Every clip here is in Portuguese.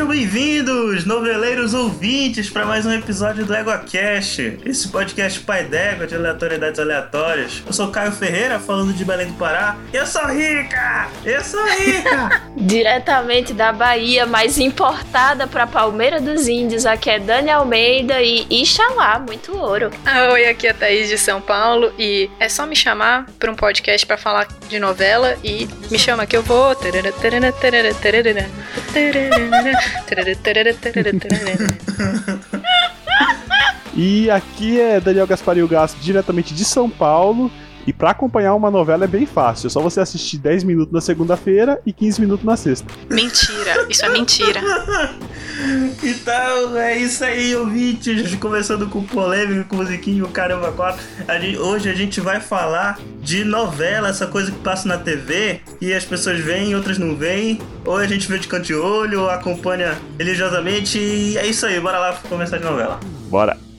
Sejam bem-vindos, noveleiros ouvintes, para mais um episódio do EgoCast, esse podcast pai d'égua de aleatoriedades aleatórias. Eu sou Caio Ferreira, falando de Belém do Pará. Eu sou rica! Eu sou rica! Diretamente da Bahia, mas importada para Palmeira dos Índios, aqui é Dani Almeida e Ixalá, muito ouro. Ah, oi, aqui é a Thaís de São Paulo e é só me chamar para um podcast para falar de novela e me chama que eu vou. E aqui é Daniel Gasparinho Gasto, diretamente de São Paulo. E para acompanhar uma novela é bem fácil, é só você assistir 10 minutos na segunda-feira e 15 minutos na sexta. Mentira, isso é mentira. então é isso aí, ouvintes. Começando com polêmica, com musiquinho, caramba, quatro. A gente, hoje a gente vai falar de novela, essa coisa que passa na TV e as pessoas veem, outras não veem. Ou a gente vê de canto de olho, ou acompanha religiosamente. E é isso aí, bora lá começar de novela. Bora!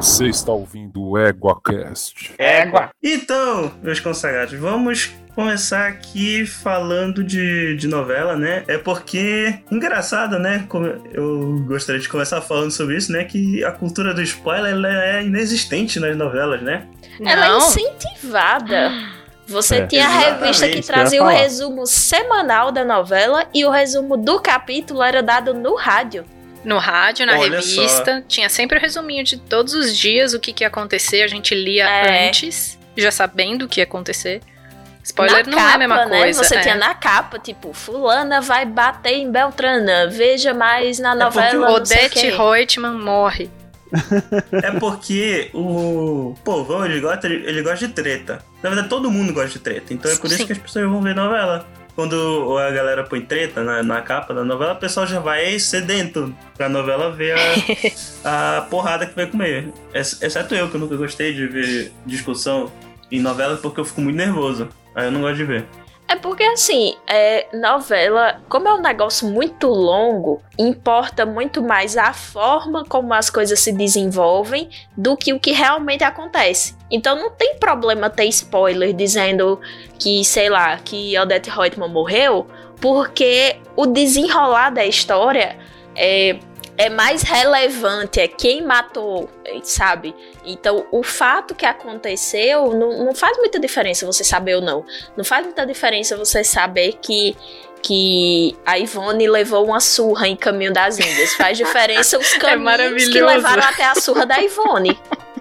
Você está ouvindo o EguaCast. Égua! Então, meus consagrados, vamos começar aqui falando de, de novela, né? É porque, engraçado, né? Como eu gostaria de começar falando sobre isso, né? Que a cultura do spoiler ela é inexistente nas novelas, né? Ela é Não. incentivada. Você É, tinha a revista que trazia o resumo semanal da novela e o resumo do capítulo era dado no rádio. No rádio, na Olha revista, tinha sempre o resuminho de todos os dias, o que, que ia acontecer, a gente lia É. antes, já sabendo o que ia acontecer. Spoiler na não capa, é a mesma né? coisa. Você é. tinha na capa, tipo, fulana vai bater em Beltrana, veja mais na porque novela o Odete. Reutemann morre. É porque o povão, ele gosta, ele gosta de treta. Na verdade, todo mundo gosta de treta. Então é por isso Sim. que as pessoas vão ver novela. Quando a galera põe treta na, na capa da novela, o pessoal já vai sedento pra novela ver a, a porrada que vai comer. Ex- Exceto eu, que eu nunca gostei de ver discussão em novela porque eu fico muito nervoso. Aí eu não gosto de ver. É porque assim, é, novela, como é um negócio muito longo, importa muito mais a forma como as coisas se desenvolvem do que o que realmente acontece. Então não tem problema ter spoiler dizendo que, sei lá, que Odette Reutemann morreu, porque o desenrolar da história é, é mais relevante, é quem matou, sabe? Então, o fato que aconteceu não, não faz muita diferença você saber ou não. Não faz muita diferença você saber que, que a Ivone levou uma surra em Caminho das Índias. Faz diferença os caminhos que maravilhoso. levaram até a surra da Ivone.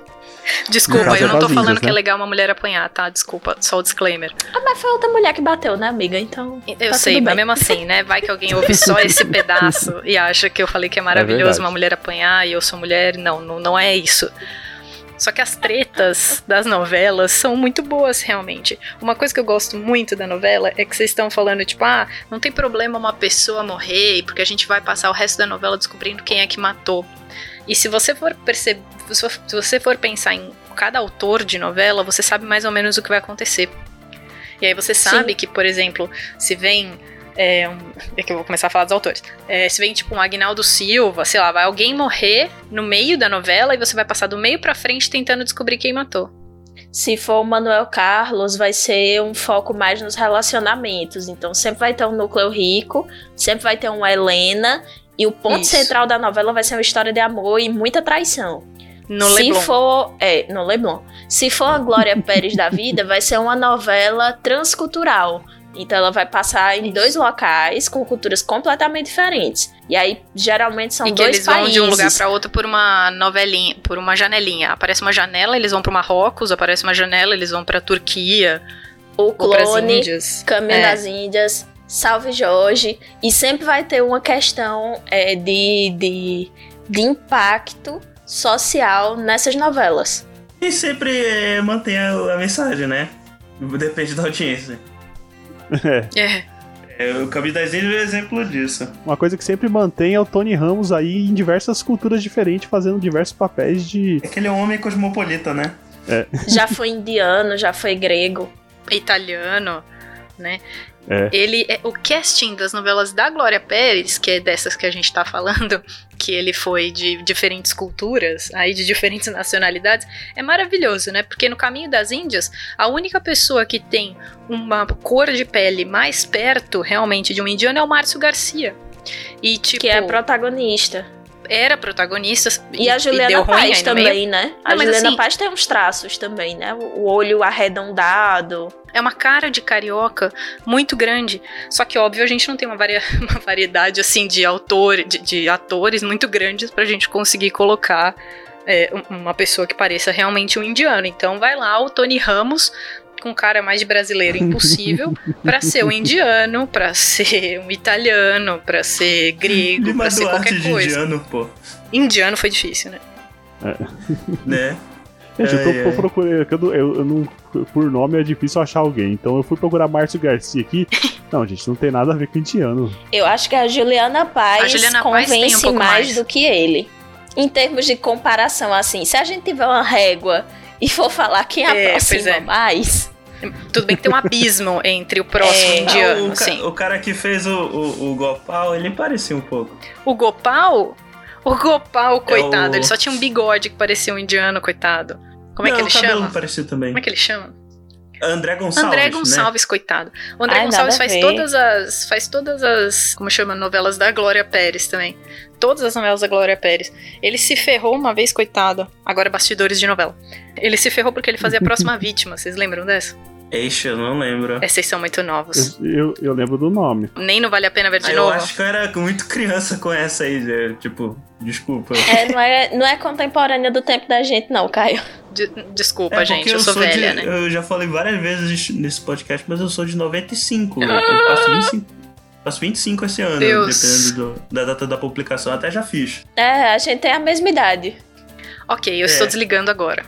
Desculpa, eu é não tô falando que é né? legal uma mulher apanhar, tá? Desculpa, só o disclaimer. Ah, mas foi outra mulher que bateu, né, amiga? Então. Eu tá sei, tudo mas mesmo assim, né? Vai que alguém ouve só esse pedaço e acha que eu falei que é maravilhoso verdade. uma mulher apanhar e eu sou mulher. Não, não, não é isso. Só que as tretas das novelas são muito boas, realmente. Uma coisa que eu gosto muito da novela é que vocês estão falando, tipo, ah, não tem problema uma pessoa morrer, porque a gente vai passar o resto da novela descobrindo quem é que matou. E se você for perceber, se você for pensar em cada autor de novela, você sabe mais ou menos o que vai acontecer. E aí você sabe que, por exemplo, se vem. É, um, é que eu vou começar a falar dos autores. É, se vem tipo um Agnaldo Silva, sei lá, vai alguém morrer no meio da novela e você vai passar do meio pra frente tentando descobrir quem matou. Se for o Manuel Carlos, vai ser um foco mais nos relacionamentos. Então sempre vai ter um núcleo rico, sempre vai ter uma Helena. E o ponto Isso. central da novela vai ser uma história de amor e muita traição. No Se Leblon. for. É, no Leblon. Se for a Glória Pérez da vida, vai ser uma novela transcultural. Então ela vai passar em dois locais com culturas completamente diferentes. E aí, geralmente, são e dois eles vão países. de um lugar pra outro por uma novelinha, por uma janelinha. Aparece uma janela, eles vão pro Marrocos, aparece uma janela, eles vão pra Turquia O clone. Caminho É. das Índias, Salve Jorge. E sempre vai ter uma questão é, de, de, de impacto social nessas novelas. E sempre é, mantém a, a mensagem, né? Depende da audiência. É. É. É, o Caminho das Índias é um exemplo disso. Uma coisa que sempre mantém é o Tony Ramos aí em diversas culturas diferentes, fazendo diversos papéis de. É que ele é um homem cosmopolita, né? Já foi indiano, já foi grego. italiano, né? É. Ele é o casting das novelas da Glória Pérez, que é dessas que a gente tá falando, que ele foi de diferentes culturas, aí de diferentes nacionalidades, é maravilhoso, né? Porque no Caminho das Índias, a única pessoa que tem uma cor de pele mais perto realmente de um indiano é o Márcio Garcia. E tipo, Que é a protagonista. Era protagonista. E, a deu Juliana Paz também, né? A Ah, mas Juliana assim- Paz tem uns traços também, né? O olho arredondado. É uma cara de carioca muito grande. Só que, óbvio, a gente não tem uma, varia- uma variedade assim de autor, de, de atores muito grandes pra gente conseguir colocar é, um- uma pessoa que pareça realmente um indiano. Então vai lá o Tony Ramos com cara mais de brasileiro impossível pra ser um indiano, pra ser um italiano, pra ser grego, pra ser qualquer de coisa. indiano, pô. Indiano foi difícil, né? Né? Gente, eu tô, Ai, procurando. Eu, não- eu- eu não, por nome é difícil achar alguém. Então eu fui procurar Márcio Garcia aqui. Não, gente, não tem nada a ver com indiano. Eu acho que a Juliana Paz A Juliana Paz tem um convence mais, mais. do que ele. Em termos de comparação, assim, se a gente tiver uma régua e for falar quem É, aproxima pois é. mais, Tudo bem que tem um abismo entre o próximo É. indiano, o, ca- sim. o cara que fez o, o, o Gopal, ele parecia um pouco. O Gopal? O Gopal, coitado, o- ele só tinha um bigode que parecia um indiano, coitado. Como é Não, que ele o cabelo chama? parecia também. Como é que ele chama? André Gonçalves, André né? Gonçalves, coitado. O André Ai, Gonçalves faz todas as. faz todas as. como chama? Novelas da Glória Pérez também. Todas as novelas da Glória Pérez. Ele se ferrou uma vez, coitado. Agora bastidores de novela. Ele se ferrou porque ele fazia a próxima vítima. Vocês lembram dessa? Eixe, eu não lembro. Essas são muito novos. Eu, eu, eu lembro do nome. Nem não vale a pena ver de Ah, eu novo. acho que eu era muito criança com essa aí, tipo, desculpa. é, não, é, não é contemporânea do tempo da gente, não, Caio. De- desculpa, É, gente, porque eu sou velha, de, né? Eu já falei várias vezes nesse podcast, mas eu sou de 95. Eu faço 25, faço 25 esse ano, Deus. dependendo do- da data da publicação. Até já fiz. É, a gente tem a mesma idade. Ok, eu É. estou desligando agora.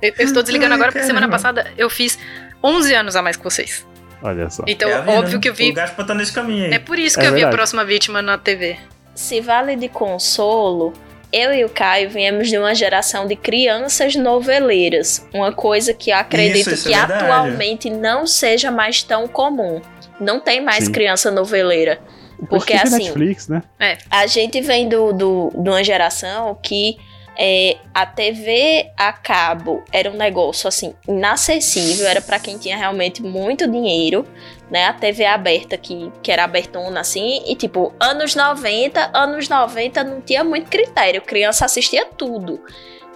Eu, eu estou desligando Ai, agora porque semana caramba. passada eu fiz 11 anos a mais que vocês. Olha só. Então, É vida, óbvio né? que eu vi. O Gaspa tá nesse caminho aí. É por isso É que eu vi a verdade. próxima vítima na TV. Se vale de consolo, eu e o Caio viemos de uma geração de crianças noveleiras. Uma coisa que eu acredito Isso, isso que é verdade. atualmente não seja mais tão comum. Não tem mais Sim. criança noveleira. Porque assim, Netflix, né? a gente vem do, do, de uma geração que é, a TV a cabo era um negócio assim inacessível, era pra quem tinha realmente muito dinheiro, né? A TV aberta que, que era abertona assim, e tipo, anos 90, anos 90 não tinha muito critério, criança assistia tudo.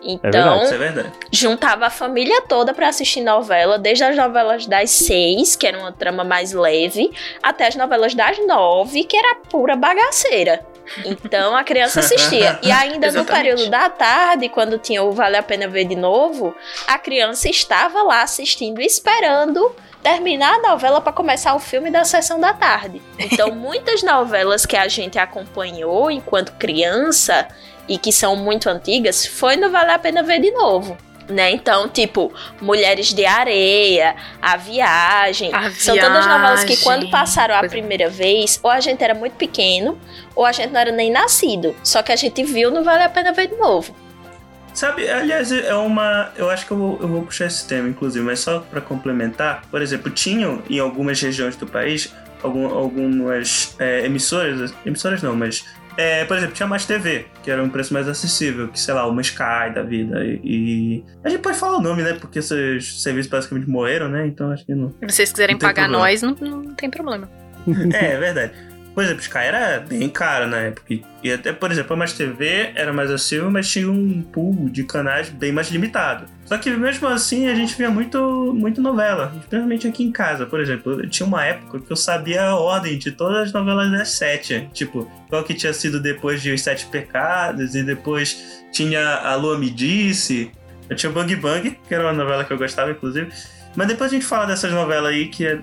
Então, verdade. Isso é verdade. juntava a família toda pra assistir novela, desde as novelas das seis, que era uma trama mais leve, até as novelas das nove, que era pura bagaceira. Então a criança assistia. E ainda no período da tarde, quando tinha o Vale a Pena Ver de novo, a criança estava lá assistindo, esperando terminar a novela para começar o filme da sessão da tarde. Então muitas novelas que a gente acompanhou enquanto criança e que são muito antigas, foi no Vale a Pena Ver de novo. Né? Então, tipo, Mulheres de Areia, A Viagem. A São todas novelas que, quando passaram a primeira vez, ou a gente era muito pequeno, ou a gente não era nem nascido. Só que a gente viu, não vale a pena ver de novo. Sabe, aliás, é uma. Eu acho que eu vou, eu vou puxar esse tema, inclusive, mas só pra complementar, por exemplo, tinham em algumas regiões do país algum- algumas é, emissoras. Emissoras não, mas. É, por exemplo, tinha mais TV, que era um preço mais acessível, que sei lá, uma Sky da vida. E, e- A gente pode falar o nome, né? Porque esses serviços basicamente morreram, né? Então acho que não. Se vocês quiserem Não pagar problema. nós, não, não tem problema. É, é verdade. Por exemplo, Sky era bem caro na época. E- E até, por exemplo, a Mais TV era mais acessível, mas tinha um pool de canais bem mais limitado. Só que mesmo assim a gente via muito, muito novela, especialmente aqui em casa. Por exemplo, eu tinha uma época que eu sabia a ordem de todas as novelas das sete. Tipo, qual que tinha sido depois de Os Sete Pecados, e depois tinha A Lua Me Disse. Eu tinha Bang Bang, que era uma novela que eu gostava, inclusive. Mas depois a gente fala dessas novelas aí que é.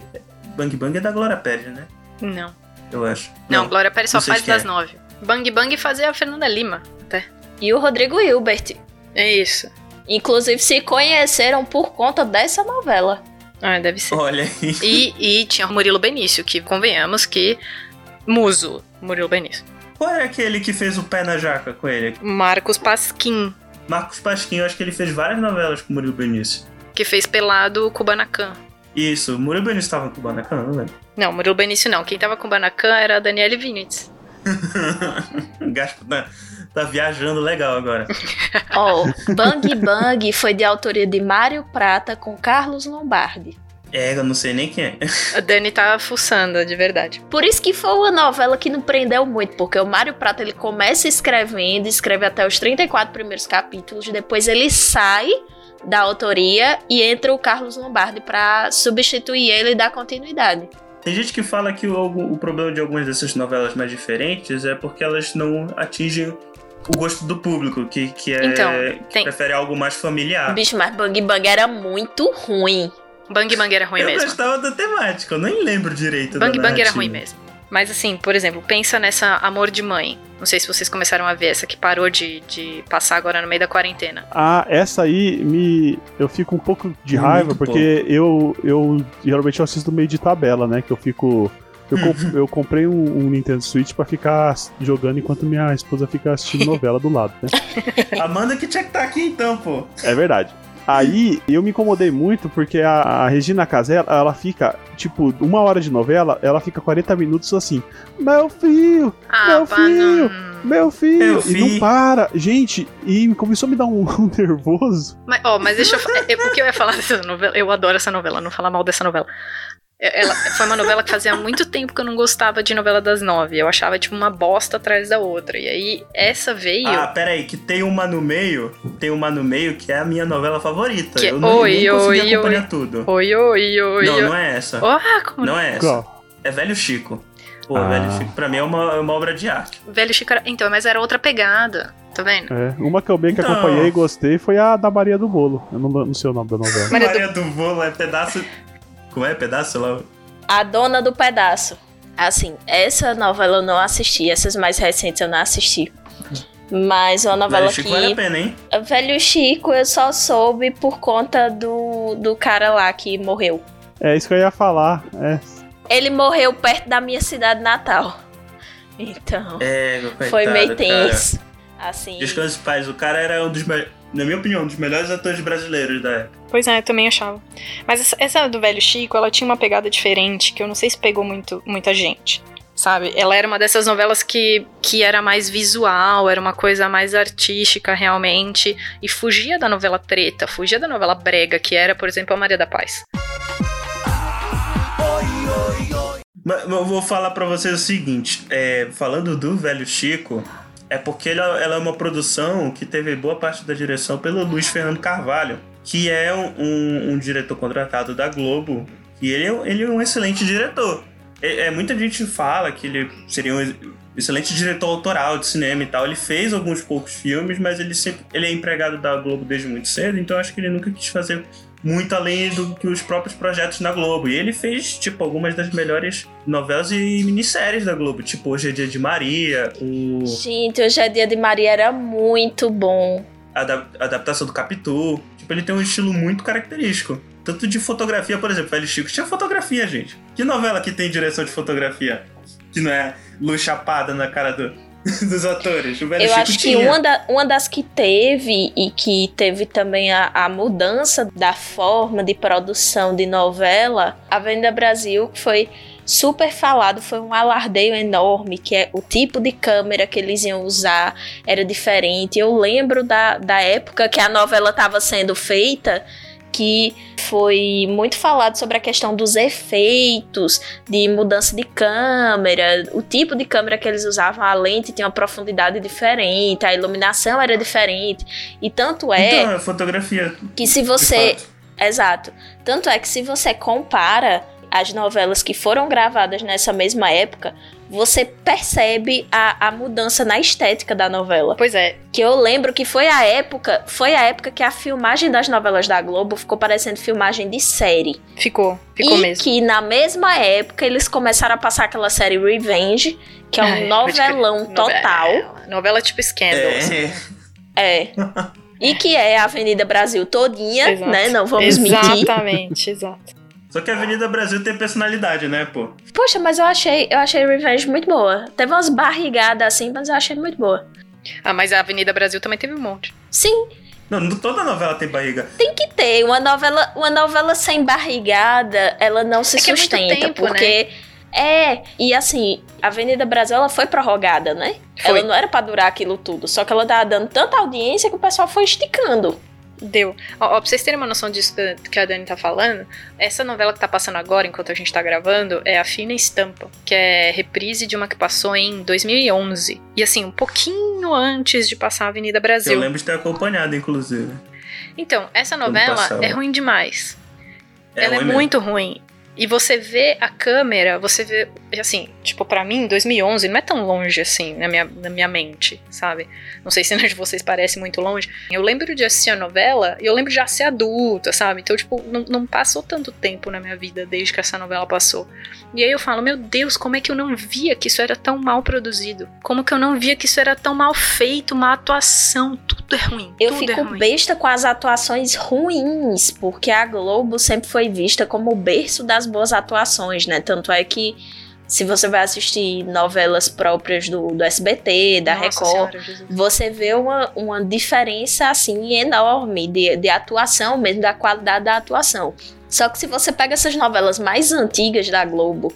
Bang Bang é da Glória Pérez, né? Não. Eu acho. Não, Glória Pérez só não faz das é. nove. Bang Bang fazia a Fernanda Lima, até. E o Rodrigo Hilbert. É isso. Inclusive, se conheceram por conta dessa novela. Ah, deve ser. Olha aí. E, e tinha o Murilo Benício, que convenhamos que. Muso, Murilo Benício. Qual é aquele que fez o pé na jaca com ele? Marcos Pasquim, Marcos Pasquim, eu acho que ele fez várias novelas com o Murilo Benício. que fez pelado Kubanacan. Isso, o Murilo Benício tava com o Kubanacan, não lembro. Não, Murilo Benício não. Quem tava com Kubanacan era a Daniele Vinitz. Gaspo tá viajando legal agora. Ó, Bang Bang foi de autoria de Mário Prata com Carlos Lombardi. É, eu não sei nem quem é. A Dani tá fuçando, de verdade. Por isso que foi uma novela que não prendeu muito, porque o Mário Prata ele começa escrevendo, escreve até os 34 primeiros capítulos, depois ele sai da autoria e entra o Carlos Lombardi pra substituir ele e dar continuidade. Tem gente que fala que o, o problema de algumas dessas novelas mais diferentes é porque elas não atingem o gosto do público, que, que é Então, que tem. prefere algo mais familiar. Bicho, mas Bang Bang era muito ruim. Bang Bang era ruim eu mesmo. gostava da temática, eu nem lembro direito Bang da Bang era ruim mesmo. Mas assim, por exemplo, pensa nessa Amor de Mãe. Não sei se vocês começaram a ver essa que parou de, de passar agora no meio da quarentena. Ah, essa aí me. Eu fico um pouco de Muito raiva, porque eu, eu geralmente eu assisto meio de tabela, né? Que eu fico. Eu, comp- eu comprei um, um Nintendo Switch pra ficar jogando enquanto minha esposa fica assistindo novela do lado, né? Amanda que tinha que estar aqui então, pô. É verdade. Aí eu me incomodei muito porque a, a Regina Casella, ela fica, tipo, uma hora de novela, ela fica 40 minutos assim. Meu filho, Meu pá, filho! não- meu filho! Meu E não para. Gente, e começou a me dar um, um nervoso. Mas, ó, mas deixa eu falar. O que eu ia falar dessa novela? Eu adoro essa novela, não falar mal dessa novela. É, Ela foi uma novela que fazia muito tempo que eu não gostava de novela das nove. Eu achava, tipo, uma bosta atrás da outra. E aí, essa veio. Ah, pera aí, que tem uma no meio, tem uma no meio que é a minha novela favorita. Que- eu não, Oi, nem consegui oi, acompanhar oi. tudo. Oi, oi, oi. não, oi. não é essa. Ah, como Não é essa. Qual? É Velho Chico. Pô, Ah. Velho Chico pra mim é uma, é uma obra de arte. Velho Chico era... Então, mas era outra pegada. Tá vendo? É, uma que eu bem que Então. acompanhei e gostei foi a da Maria do Bolo. Eu não, não sei o nome da novela. Maria Maria do Bolo é pedaço. Como é? Pedaço lá? A Dona do Pedaço. Assim, essa novela eu não assisti, essas mais recentes eu não assisti. Mas uma novela Velho Chico vale a que. pena, hein? Velho Chico eu só soube por conta do, do cara lá que morreu. É isso que eu ia falar. É, Ele morreu perto da minha cidade natal. Então, É, coitado, foi meio cara. tenso. Assim. Paz. O cara era um dos, me- na minha opinião, um dos melhores atores brasileiros da época. Pois é, eu também achava. Mas essa, essa do Velho Chico, ela tinha uma pegada diferente, que eu não sei se pegou muito, muita gente. Sabe? Ela era uma dessas novelas que, que era mais visual, era uma coisa mais artística realmente. E fugia da novela treta, fugia da novela brega, que era, por exemplo, a Maria da Paz. Mas mas eu vou falar pra vocês o seguinte: é, falando do Velho Chico, é porque ela, ela é uma produção que teve boa parte da direção pelo Luiz Fernando Carvalho, que é um, um- um diretor contratado da Globo. E ele, é um- ele é um excelente diretor. É, é, muita gente fala que ele seria um excelente diretor autoral de cinema e tal. Ele fez alguns poucos filmes, mas ele sempre ele é empregado da Globo desde muito cedo, então acho que ele nunca quis fazer muito além do que os próprios projetos na Globo. E ele fez, tipo, algumas das melhores novelas e minisséries da Globo, tipo Hoje é Dia de Maria, o Gente, hoje é dia de Maria era muito bom. a adap- a adaptação do Capitu. Tipo, ele tem um estilo muito característico. Tanto de fotografia, por exemplo, Velho Chico tinha fotografia, gente. Que novela que tem direção de fotografia? Que não é luz chapada na cara do- dos atores. O Velho Eu Chico acho que tinha. uma, da- uma das que teve e que teve também a, a mudança da forma de produção de novela, Avenida Brasil, que foi super falado, foi um alardeio enorme, que é o tipo de câmera que eles iam usar era diferente. Eu lembro da, da época que a novela estava sendo feita, que foi muito falado sobre a questão dos efeitos, de mudança de câmera, o tipo de câmera que eles usavam, a lente tinha uma profundidade diferente, a iluminação era diferente. E tanto é Então, é fotografia. que se você. Exato. Tanto é que se você compara as novelas que foram gravadas nessa mesma época, você percebe a, a mudança na estética da novela. Pois é, Que eu lembro que foi a época, foi a época que a filmagem das novelas da Globo ficou parecendo filmagem de série. ficou, ficou e mesmo. que na mesma época eles começaram a passar aquela série Revenge, que é um Ai, pode crer. novelão total. Novela, novela tipo Scandals. É. É. E que é a Avenida Brasil todinha, Exato. né? Não vamos mentir. Exatamente, exato. Só que a Avenida Brasil tem personalidade, né, pô? Poxa, mas eu achei, eu achei Revenge muito boa. Teve umas barrigadas assim, mas eu achei muito boa. Ah, mas a Avenida Brasil também teve um monte. Sim, Não, não toda novela tem barriga. tem que ter. Uma novela, uma novela sem barrigada, ela não se É que é muito sustenta. tempo, porque. É, e assim, a Avenida Brasil ela foi prorrogada, né? Foi. Ela não era pra durar aquilo tudo. Só que ela tava dando tanta audiência que o pessoal foi esticando. Deu. Ó, ó, pra vocês terem uma noção disso que- a Dani tá falando, essa novela que tá passando agora, enquanto a gente tá gravando, é A Fina Estampa, que é reprise de uma que passou em 2011. E assim, um pouquinho antes de passar a Avenida Eu Brasil. lembro de ter acompanhado, inclusive. Então, essa novela é ruim demais. É ela é ruim mesmo. muito ruim. E você vê a câmera, você vê, assim, tipo, pra mim, 2011 não é tão longe assim na minha, na minha mente, sabe? Não sei se de vocês parece muito longe. Eu lembro de assistir a novela e eu lembro de já ser adulta, sabe? Então, tipo, não, não passou tanto tempo na minha vida desde que essa novela passou. E aí eu falo, meu Deus, como é que eu não via que isso era tão mal produzido? Como que eu não via que isso era tão mal feito, uma atuação? Tudo é ruim. Eu tudo é fico ruim. besta com as atuações ruins, porque a Globo sempre foi vista como o berço das boas atuações, né? Tanto é que se você vai assistir novelas próprias do, do SBT, da Nossa Record, Senhora, você vê uma, uma diferença assim enorme de, de atuação, mesmo da qualidade da atuação. Só que se você pega essas novelas mais antigas da Globo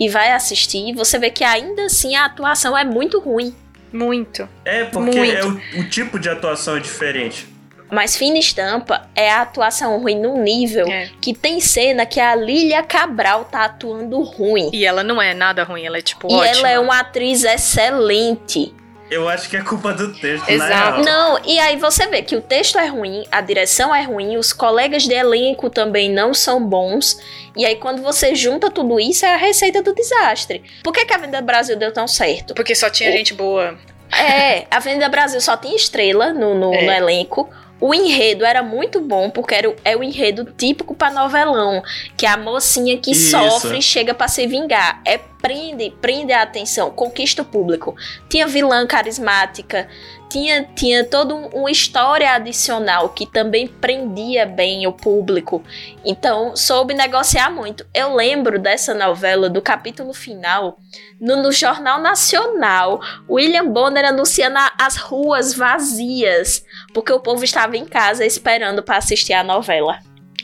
e vai assistir, você vê que ainda assim a atuação é muito ruim. Muito. É, porque Muito. é o, o tipo de atuação é diferente. Mas Fina Estampa é a atuação ruim num nível É. que tem cena que a Lília Cabral tá atuando ruim. E ela não é nada ruim, ela é tipo E ótima. ela é uma atriz excelente. Eu acho que é culpa do texto, na Exato. Não, e aí você vê que o texto é ruim, a direção é ruim, os colegas de elenco também não são bons. E aí quando você junta tudo isso, é a receita do desastre. Por que, que a Avenida Brasil deu tão certo? Porque só tinha gente boa. É, a Avenida Brasil só tinha estrela no, no, É. no elenco. O enredo era muito bom, porque era, o- é o enredo típico pra novelão. Que é a mocinha que Isso. sofre e chega pra se vingar. É prende, prende a atenção, conquista o público. Tinha vilã carismática, tinha, tinha toda um- uma história adicional que também prendia bem o público. Então, soube negociar muito. Eu lembro dessa novela, do capítulo final, no, no Jornal Nacional, William Bonner anunciando a- as ruas vazias, porque o povo estava em casa esperando para assistir a novela.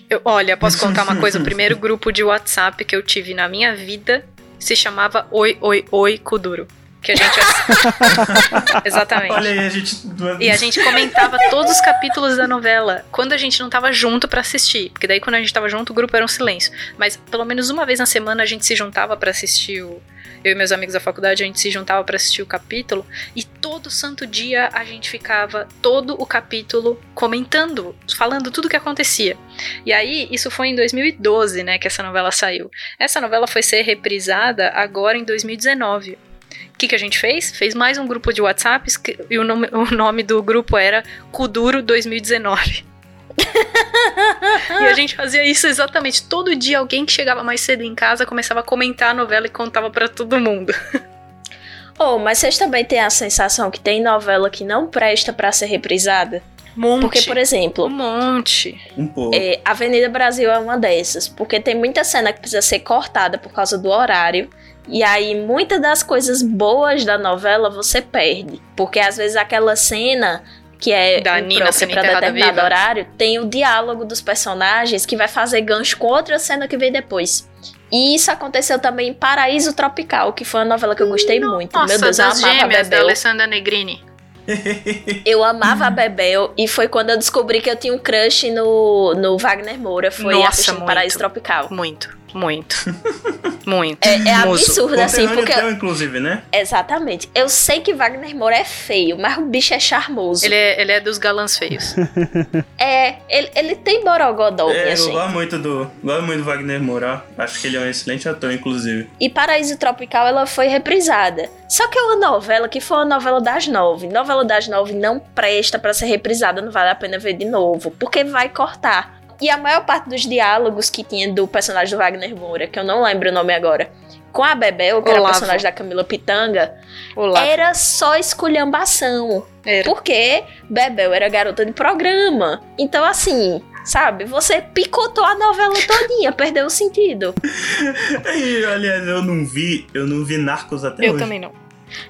Eu- olha, posso contar uma coisa? O primeiro grupo de WhatsApp que eu tive na minha vida se chamava Oi, Oi, Oi, Kuduro. Que a gente. Exatamente. Olha aí, a gente. E a gente comentava todos os capítulos da novela quando a gente não tava junto pra assistir. Porque daí quando a gente tava junto, o grupo era um silêncio. Mas pelo menos uma vez na semana a gente se juntava pra assistir o. Eu e meus amigos da faculdade, a gente se juntava pra assistir o capítulo. E todo santo dia a gente ficava todo o capítulo comentando, falando tudo o que acontecia. E aí, isso foi em 2012, né, que essa novela saiu. Essa novela foi ser reprisada agora em 2019. O que, que a gente fez? Fez mais um grupo de WhatsApp e o nome, o nome do grupo era Kuduro 2019. e a gente fazia isso exatamente. Todo dia alguém que chegava mais cedo em casa começava a comentar a novela e contava pra todo mundo. Oh, mas vocês também têm a sensação que tem novela que não presta para ser reprisada? Monte. Porque, por exemplo, Um monte. Um pouco. É, Avenida Brasil é uma dessas, porque tem muita cena que precisa ser cortada por causa do horário. E aí, muitas das coisas boas da novela você perde. Porque às vezes aquela cena que é Da Nina enterrada determinado viva. horário, tem o diálogo dos personagens que vai fazer gancho com outra cena que vem depois. E isso aconteceu também em Paraíso Tropical, que foi uma novela que eu gostei muito. Nossa, Meu Deus, eu amava a gêmeas da Bebel. Alessandra Negrini. Eu amava a Bebel e foi quando eu descobri que eu tinha um crush no, no Wagner Moura. Foi Nossa, assistindo muito. Paraíso Tropical. Muito, muito. muito. É, é absurdo, assim, porque. teu, inclusive, né? Exatamente. Eu sei que Wagner Moura é feio, mas o bicho é charmoso. Ele é, ele é dos galãs feios. É, ele, ele tem borogodó, É, eu gente. gosto muito do. Gosto muito do Wagner Moura. Acho que ele é um excelente ator, inclusive. E Paraíso Tropical ela foi reprisada. Só que é uma novela que foi uma novela das nove. Novela das nove não presta pra ser reprisada, não vale a pena ver de novo, porque vai cortar. E a maior parte dos diálogos que tinha do personagem do Wagner Moura, que eu não lembro o nome agora, com a Bebel, que era o Olavo. personagem da Camila Pitanga, Olá. era só esculhambação. Era. Porque Bebel era garota de programa. Então, assim, sabe? Você picotou a novela todinha, perdeu o sentido. E, aliás, eu não vi. Eu não vi Narcos até Eu hoje. também não.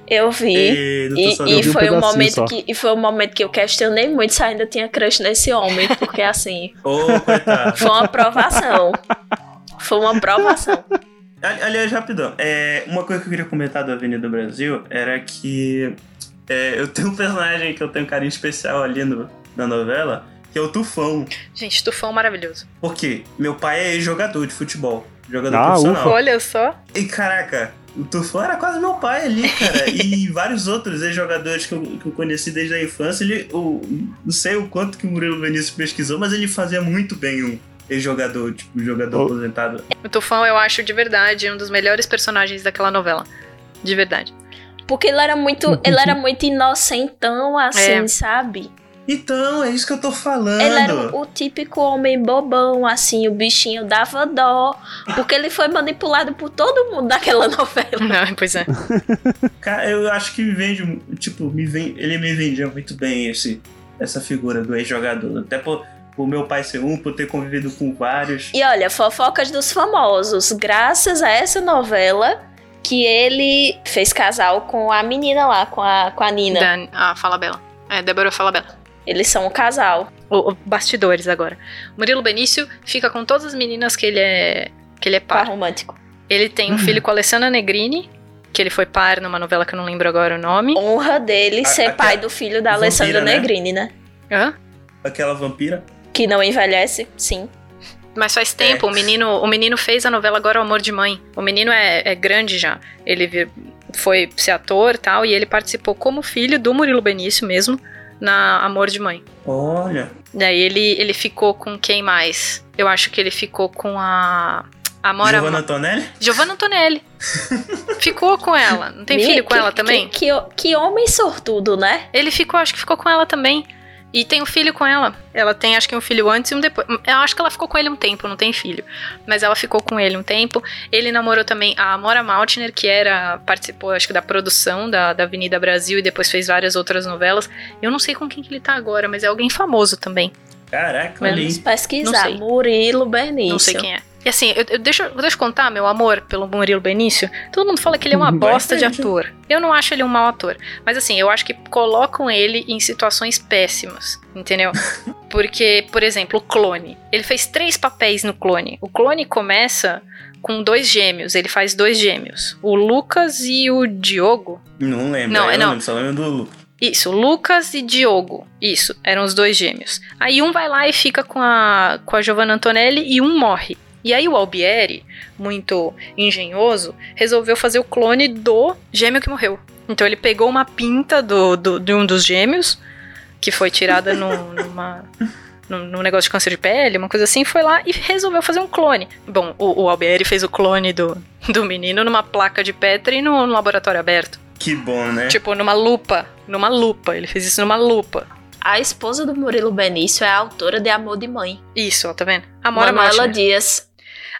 Eu vi. E, E, e vi um foi um pedacinho momento só. que, e foi um momento que eu questionei muito se ainda tinha crush nesse homem, porque assim, Ô, coitado. foi uma provação. Foi uma provação. Ali- Aliás, rapidão, é, uma coisa que eu queria comentar do Avenida Brasil era que é, eu tenho um personagem que eu tenho um carinho especial ali no, na novela, que é o Tufão. Gente, tufão maravilhoso. Por quê? Meu pai é jogador de futebol. Jogador Ah, profissional. Olha só. E caraca, o Tufão era quase meu pai ali, cara. e vários outros ex-jogadores que eu, que eu conheci desde a infância. Ele, o, não sei o quanto que o Murilo Benício pesquisou, mas ele fazia muito bem um ex-jogador, tipo, um jogador Oh. aposentado. O Tufão, eu acho de verdade um dos melhores personagens daquela novela. De verdade. Porque ele era muito, ele era muito inocentão, assim, É. sabe? Então, é isso que eu tô falando. Ele era o, típico homem bobão, assim, o bichinho dava dó. Porque ele foi manipulado por todo mundo daquela novela. Não, pois é. Cara, eu acho que me vende, tipo, me vem, ele me vendia muito bem esse, essa figura do ex-jogador. Até por, por meu pai ser um, por ter convivido com vários. E olha, fofocas dos famosos. Graças a essa novela que ele fez casal com a menina lá, com a, com a Nina. Da, a Fala Bela. É, Débora Fala Bela. Eles são um casal. O, o- bastidores agora. Murilo Benício fica com todas as meninas que ele é que ele é Par par. romântico. Ele tem um filho com a Alessandra Negrini, que ele foi par numa novela que eu não lembro agora o nome. Honra dele A- ser pai do filho da vampira, Alessandra né? Negrini, né? Hã? Aquela vampira. Que não envelhece, sim. Mas faz tempo, É. o menino, o menino fez a novela agora O Amor de Mãe. O menino é, é grande já. Ele foi ser ator e tal, e ele participou como filho do Murilo Benício mesmo, na Amor de Mãe. Olha. Daí ele, ele ficou com quem mais? Eu acho que ele ficou com a. A Mora. Giovanna Antonelli? Giovanna Antonelli. ficou com ela. Não tem filho com que- ela também? Que, que, que homem sortudo, né? Ele ficou, acho que ficou com ela também. E tem um filho com ela. Ela tem, acho que um filho antes e um depois. Eu acho que ela ficou com ele um tempo, não tem filho. Mas ela ficou com ele um tempo. Ele namorou também a Amora Maltner, que era participou, acho que da produção da, da Avenida Brasil e depois fez várias outras novelas. Eu não sei com quem que ele tá agora, mas é alguém famoso também. Caraca, aí. Não Pesquisar. sei. Murilo Benício. Não sei quem é. E assim, eu, eu, deixa, eu- deixa eu contar meu amor pelo Murilo Benício. Todo mundo fala que ele é uma bosta de ator. Eu não acho ele um mau ator. Mas assim, eu acho que colocam ele em situações péssimas, entendeu? Porque, por exemplo, o clone. Ele fez três papéis no clone. O clone começa com dois gêmeos. Ele faz dois gêmeos. O Lucas e o Diogo. Não lembro. Não, eu é não. lembro, só lembro do Lu. Isso, Lucas e Diogo. Isso, eram os dois gêmeos. Aí um vai lá e fica com a, com a Giovanna Antonelli e um morre. E aí o Albieri, muito engenhoso, resolveu fazer o clone do gêmeo que morreu. Então ele pegou uma pinta do, do- de um dos gêmeos, que foi tirada no- numa, num, num negócio de câncer de pele, uma coisa assim, foi lá e resolveu fazer um clone. Bom, o, o Albieri fez o clone do, do menino numa placa de Petri no- no laboratório aberto. Que bom, né? Tipo, numa lupa. Numa lupa. Ele fez isso numa lupa. A esposa do Murilo Benício é a autora de Amor de Mãe. Isso, ó, tá vendo? Amora Manuela Maltner. Dias.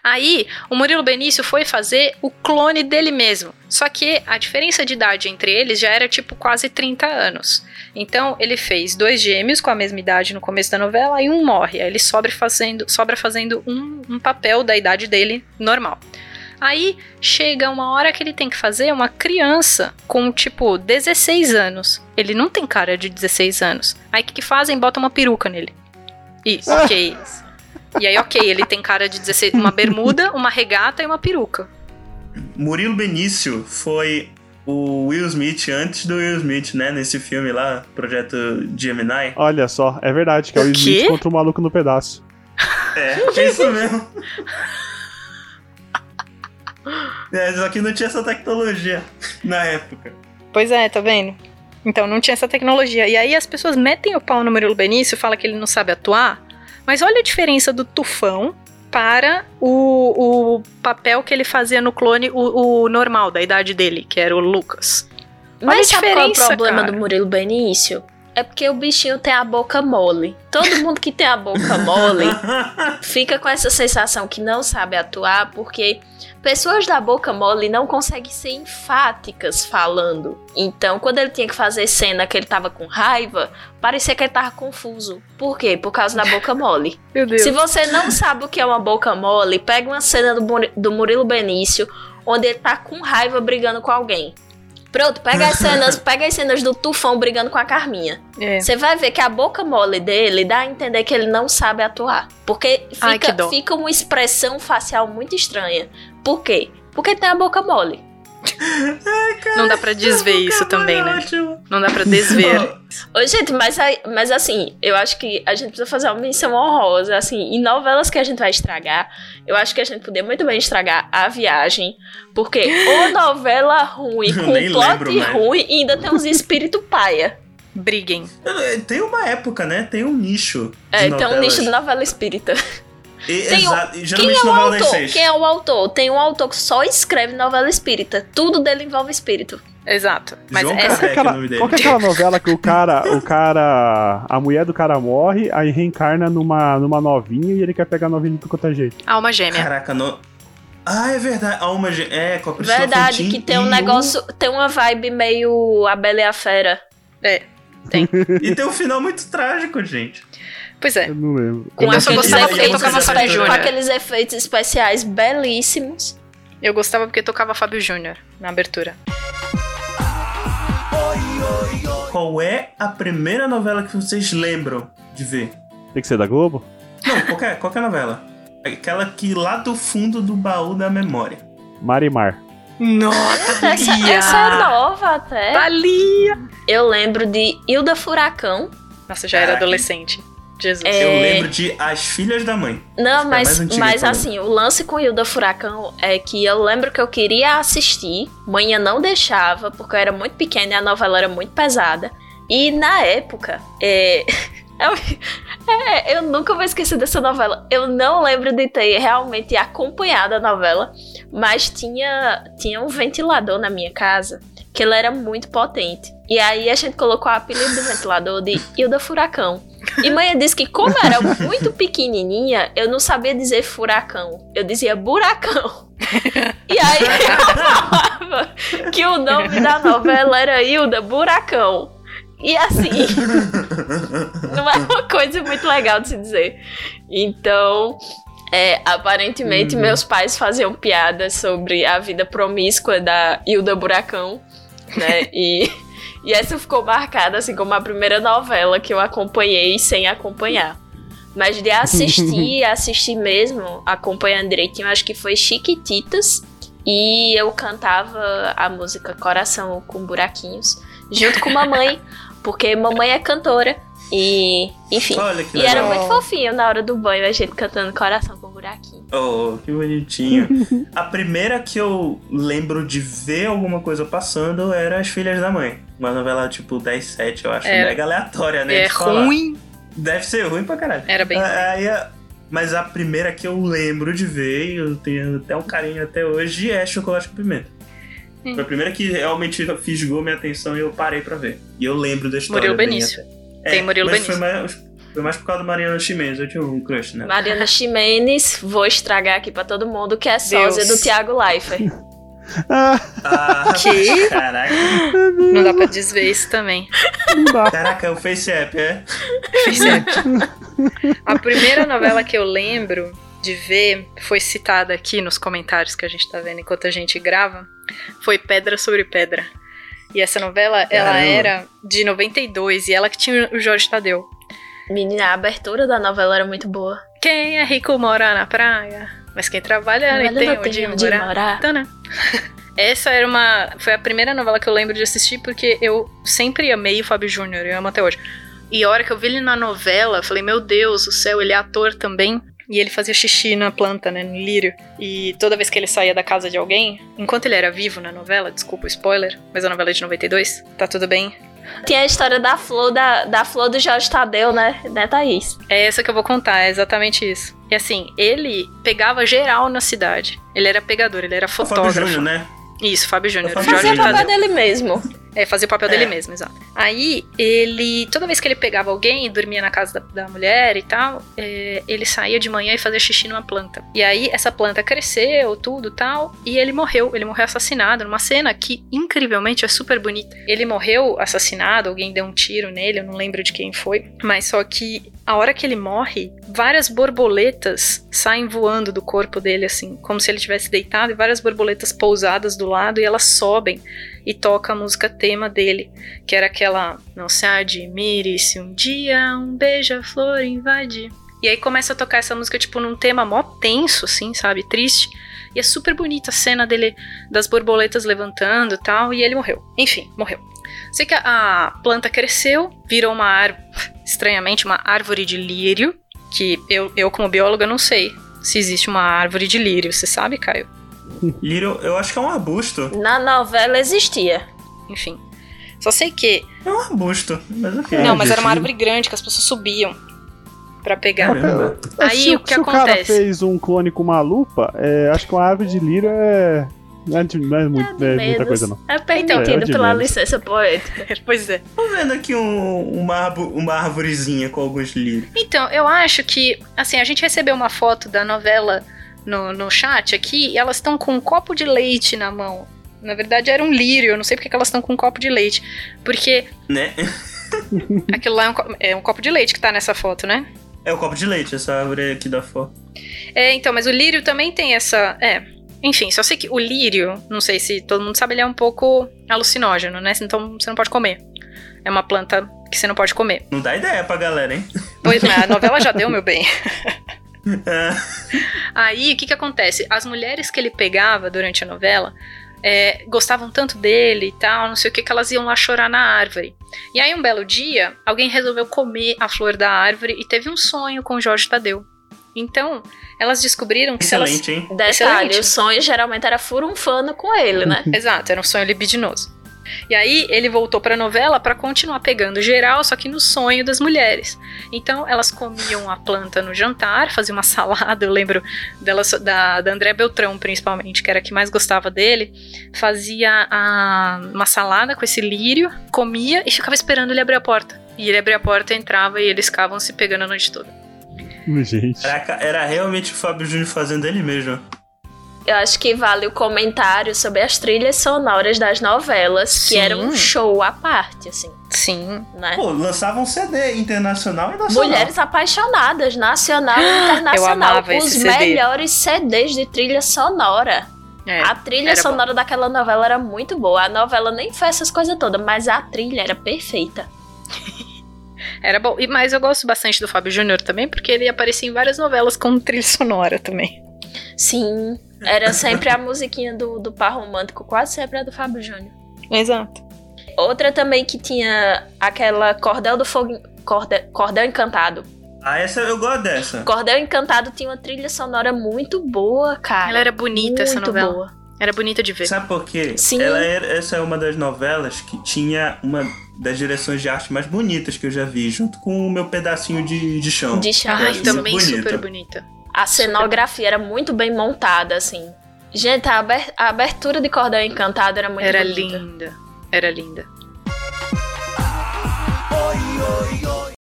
Aí, o Murilo Benício foi fazer o clone dele mesmo. Só que a diferença de idade entre eles já era tipo quase 30 anos. Então, ele fez dois gêmeos com a mesma idade no começo da novela e um morre. Aí ele sobra fazendo, sobra fazendo um, um papel da idade dele normal. Aí chega uma hora que ele tem que fazer uma criança com tipo 16 anos. Ele não tem cara de 16 anos. Aí o que, que fazem? Botam uma peruca nele. Isso, ok. E aí, ok, ele tem cara de 16, uma bermuda, uma regata e uma peruca. Murilo Benício foi o Will Smith antes do Will Smith, né? Nesse filme lá, Projeto Gemini. Olha só, é verdade que é o O Smith contra o maluco no pedaço. É, é isso mesmo. É, só que não tinha essa tecnologia na época. Pois é, tá vendo? Então não tinha essa tecnologia. E aí as pessoas metem o pau no Murilo Benício, fala que ele não sabe atuar. Mas olha a diferença do Tufão para o, o papel que ele fazia no clone, o, o normal, da idade dele, que era o Lucas. Olha Mas a sabe qual é o diferença, problema cara. do Murilo Benício? É porque o bichinho tem a boca mole. Todo mundo que tem a boca mole fica com essa sensação que não sabe atuar, porque pessoas da boca mole não conseguem ser enfáticas falando. Então, quando ele tinha que fazer cena que ele tava com raiva, parecia que ele tava confuso. Por quê? Por causa da boca mole. Meu Deus. Se você não sabe o que é uma boca mole, pega uma cena do, Muri- do Murilo Benício, onde ele tá com raiva brigando com alguém. Pronto, pega as cenas, pega as cenas do Tufão brigando com a Carminha. É. Você vai ver que a boca mole dele dá a entender que ele não sabe atuar. Porque Ai, que fica, dó. fica uma expressão facial muito estranha. Por quê? Porque tem a boca mole. Não dá pra desver isso também, né? Ótimo. Não dá pra desver. Ô, gente, mas, mas assim, eu acho que a gente precisa fazer uma menção honrosa, assim, em novelas que a gente vai estragar, eu acho que a gente poderia muito bem estragar A Viagem, porque ou novela ruim, com nem plot lembro ruim, e ainda tem uns espírito paia. Briguem. Tem uma época, né? Tem um nicho. De É, tem um nicho de novela espírita. E, tem um- exato, e Quem geralmente é o novela das autor? seis. Quem é o autor? Tem um autor que só escreve novela espírita. Tudo dele envolve espírito. Exato. Mas João essa. Qual que é é aquela, nome dele. qual é aquela novela que o cara, o cara, a mulher do cara morre, aí reencarna numa, numa novinha e ele quer pegar a novinha de tudo quanto é jeito. Alma gêmea. Caraca, não. Ah, é verdade. Alma Gê- É, com a Priscila Verdade, Fantin que tem um negócio, tem uma vibe meio a Bela e a Fera. É. o- E tem um final muito trágico, gente. Pois é. Eu não lembro. Com Eu só aqueles, gostava porque efeitos, tocava Fábio espe- Júnior. com aqueles efeitos especiais belíssimos. Eu gostava porque tocava Fábio Júnior na abertura. Qual é a primeira novela que vocês lembram de ver? Tem que ser da Globo? Não, qualquer, qualquer novela. Aquela que lá do fundo do baú da memória. Marimar. Nossa, Essa, essa é nova até. Thalia! Eu lembro de Hilda Furacão. Nossa, já era adolescente. Jesus. É. Eu lembro de As Filhas da Mãe. Não, é mas, mas assim, o lance com Hilda Furacão é que eu lembro que eu queria assistir, manhã não deixava, porque eu era muito pequena e a novela era muito pesada. E na época, é, eu, é, eu nunca vou esquecer dessa novela. Eu não lembro de ter realmente acompanhado a novela, mas tinha, tinha um ventilador na minha casa que ele era muito potente. E aí a gente colocou o apelido do ventilador de Hilda Furacão. E mãe disse que, como era muito pequenininha, eu não sabia dizer furacão. Eu dizia buracão. E aí eu falava que o nome da novela era Hilda Buracão. E assim, não é uma coisa muito legal de se dizer. Então, é, aparentemente, Uhum. meus pais faziam piadas sobre a vida promíscua da Hilda Buracão, né? E, e essa ficou marcada assim como a primeira novela que eu acompanhei sem acompanhar. Mas de assistir, assistir mesmo, acompanhando direitinho, acho que foi Chiquititas. E eu cantava a música Coração com Buraquinhos, junto com mamãe, porque mamãe é cantora. E, enfim. Olha que E era muito fofinho na hora do banho, a gente cantando Coração com Buraquinho. Oh, que bonitinho. a primeira que eu lembro de ver alguma coisa passando era As Filhas da Mãe. Uma novela tipo 10, 7, eu acho. É. Mega aleatória, né? é de falar. ruim. Deve ser ruim pra caralho. Era bem. Aí a- mas a primeira que eu lembro de ver, e eu tenho até um carinho até hoje, é Chocolate com Pimenta. Hum. Foi a primeira que realmente fisgou minha atenção e eu parei pra ver. E eu lembro da história. Murilo Benício. até. Tem Murilo mas foi Benício. mais, foi mais por causa do Mariana Chimenez, eu tinha um crush nela. Mariana Ximenes, vou estragar aqui pra todo mundo, que é sósia do Tiago Leifert. Ah, Ah, Que? Caraca. Não dá pra desver isso também. não dá. Caraca, é o Face App, é? A primeira novela que eu lembro de ver foi citada aqui nos comentários que a gente tá vendo enquanto a gente grava. Foi Pedra sobre Pedra. E essa novela, ela Caramba. era de 92 e ela que tinha o Jorge Tadeu. Menina, a abertura da novela era muito boa. Quem é rico mora na praia, mas quem trabalha nem tem onde tem onde morar. morar. Tana. Essa era uma. Foi a primeira novela que eu lembro de assistir porque eu sempre amei o Fábio Júnior, eu amo até hoje. E a hora que eu vi ele na novela, eu falei, meu Deus do céu, ele é ator também. E ele fazia xixi na planta, né, no lírio. E toda vez que ele saía da casa de alguém, enquanto ele era vivo na novela, desculpa o spoiler, mas a novela é de 92, tá tudo bem. Tinha a história da flor, da, da flor do Jorge Tadeu, né? Né, Thaís? É essa que eu vou contar, é exatamente isso. E assim, ele pegava geral na cidade. Ele era pegador, ele era O Fábio fotógrafo. Júnior, né? Isso, Fábio Júnior. É Fábio Jorge Fazia papel Tadeu. dele mesmo. É, fazia o papel É. dele mesmo, exato. Aí, ele. Toda vez que ele pegava alguém, dormia na casa da, da mulher e tal, é, ele saía de manhã e fazia xixi numa planta. E aí, essa planta cresceu, tudo tal, e ele morreu. Ele morreu assassinado numa cena que, incrivelmente, é super bonita. Ele morreu assassinado, alguém deu um tiro nele, eu não lembro de quem foi, mas só que. A hora que ele morre, várias borboletas saem voando do corpo dele, assim, como se ele tivesse deitado, e várias borboletas pousadas do lado, e elas sobem e toca a música tema dele, que era aquela Não se admire se um dia um beija-flor invadir. E aí começa a tocar essa música, tipo, num tema mó tenso, assim, sabe? Triste. E é super bonita a cena dele, das borboletas levantando e tal, e ele morreu. Enfim, morreu. Sei que a, a planta cresceu, virou uma árvore, estranhamente, uma árvore de lírio, que eu, eu como bióloga, não sei se existe uma árvore de lírio. Você sabe, Caio? Lírio, eu acho que é um arbusto. Na novela existia. Enfim. Só sei que. É um arbusto, mas ok. não, mas era uma árvore grande que as pessoas subiam pra pegar. Caramba. Aí, se, o que se o cara acontece? fez um clone com uma lupa, é, acho que uma árvore de lírio é. Não é, não é muito- É é muita coisa, não. É Então, permitido é pela menos. licença poética. pois é. Tô vendo aqui um- uma, uma árvorezinha com alguns lírios. Então, eu acho que, assim, a gente recebeu uma foto da novela no, no chat aqui e elas estão com um copo de leite na mão. Na verdade, era um lírio, eu não sei porque que elas estão com um copo de leite. Porque Né? aquilo lá é um, é um copo de leite que tá nessa foto, né? É o copo de leite, essa árvore aqui da foto. É, então, mas o lírio também tem essa. É. Enfim, só sei que o lírio, não sei se todo mundo sabe, ele é um pouco alucinógeno, né? Então você não pode comer. É uma planta que você não pode comer. Não dá ideia pra galera, hein? Pois, mas a novela já deu, meu bem. É. Aí, o que que acontece? As mulheres que ele pegava durante a novela é, gostavam tanto dele e tal, não sei o que, que elas iam lá chorar na árvore. E aí, um belo dia, alguém resolveu comer a flor da árvore e teve um sonho com o Jorge Tadeu. Então, elas descobriram que se elas... Excelente, hein? Detalhe, Excelente. o sonho geralmente era furunfano com ele, né? Exato, era um sonho libidinoso. E aí ele voltou pra novela pra continuar pegando geral, só que no sonho das mulheres. Então elas comiam a planta no jantar, faziam uma salada, eu lembro dela, da, da André Beltrão principalmente, que era a que mais gostava dele. Fazia a- uma salada com esse lírio, comia e ficava esperando ele abrir a porta. E ele abria a porta, entrava e eles ficavam se pegando a noite toda. Gente. Caraca, era realmente o Fábio Júnior fazendo ele mesmo. Eu acho que vale o comentário sobre as trilhas sonoras das novelas, que Sim. era um show à parte, assim, Sim. né? Pô, lançava um CD internacional e nacional. Mulheres apaixonadas, nacional e Eu internacional. amava Os esse CD. melhores CDs de trilha sonora. É. a trilha sonora daquela novela era muito boa. A novela nem fez essas coisas todas, mas a trilha era perfeita. Era bom. E, mas eu gosto bastante do Fábio Júnior também, porque ele aparecia em várias novelas como trilha sonora também. Sim, era sempre a musiquinha do, do par romântico, quase sempre a do Fábio Júnior. Exato. Outra também que tinha aquela Cordel do Fogo. Cordel, Cordel Encantado. Ah, essa eu gosto dessa. Cordel Encantado tinha uma trilha sonora muito boa, cara. Ela era bonita, essa muito novela. boa. Era bonita de ver. Sabe por quê? Sim. Ela era, essa é uma das novelas que tinha uma das direções de arte mais bonitas que eu já vi, junto com o meu pedacinho de, de chão. De chá. Ai, também bonita. super bonita. A cenografia era muito bem montada, assim. Gente, a aber- a abertura de Cordel Encantado era muito Era bonita. linda. Era linda.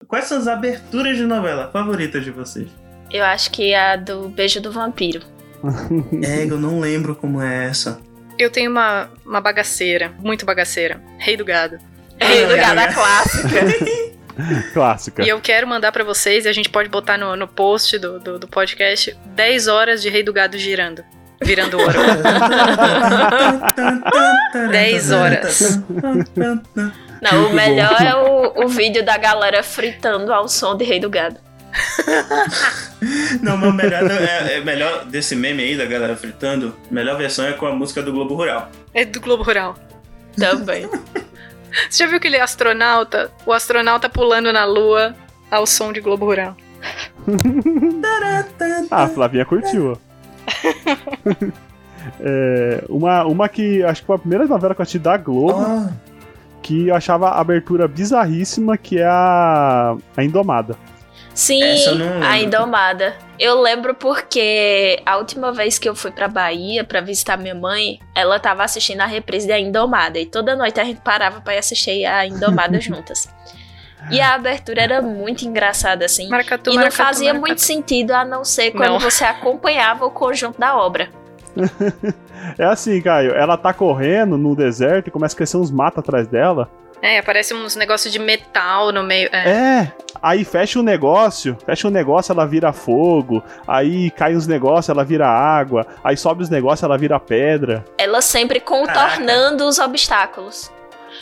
Quais são as aberturas de novela favoritas de vocês? Eu acho que a do Beijo do Vampiro. É, eu não lembro como é essa. Eu tenho uma, uma bagaceira, muito bagaceira. Rei do Gado. Rei do é, Gado é. a clássica. Clássica. E eu quero mandar pra vocês, e a gente pode botar no, no post do, do, do podcast, 10 horas de Rei do Gado girando. Virando ouro. 10 horas. Não, o melhor é o, o vídeo da galera fritando ao som de Rei do Gado. Não, mas o melhor, é, é melhor desse meme aí da galera fritando. a Melhor versão é com a música do Globo Rural. É do Globo Rural. Também. Você já viu aquele astronauta? O astronauta pulando na lua ao som de Globo Rural. Ah, a Flavinha curtiu. ó. É, uma, uma que acho que foi a primeira novela que eu assisti da Globo, Ah, que eu achava a abertura bizarríssima, que é a, a Indomada. Sim, a Indomada. Eu lembro porque a última vez que eu fui pra Bahia pra visitar minha mãe, ela tava assistindo a reprise da Indomada. E toda noite a gente parava pra ir assistir a Indomada juntas. E a abertura era muito engraçada, assim. Maracatu, E não maracatu, fazia maracatu. muito sentido a não ser quando Não. você acompanhava o conjunto da obra. É assim, Caio, ela tá correndo no deserto e começa a crescer uns matos atrás dela. É, aparece uns negócios de metal no meio. É. É, aí fecha o negócio, fecha o negócio, ela vira fogo, aí cai uns negócios, ela vira água, aí sobe os negócios, ela vira pedra. Ela sempre contornando os obstáculos.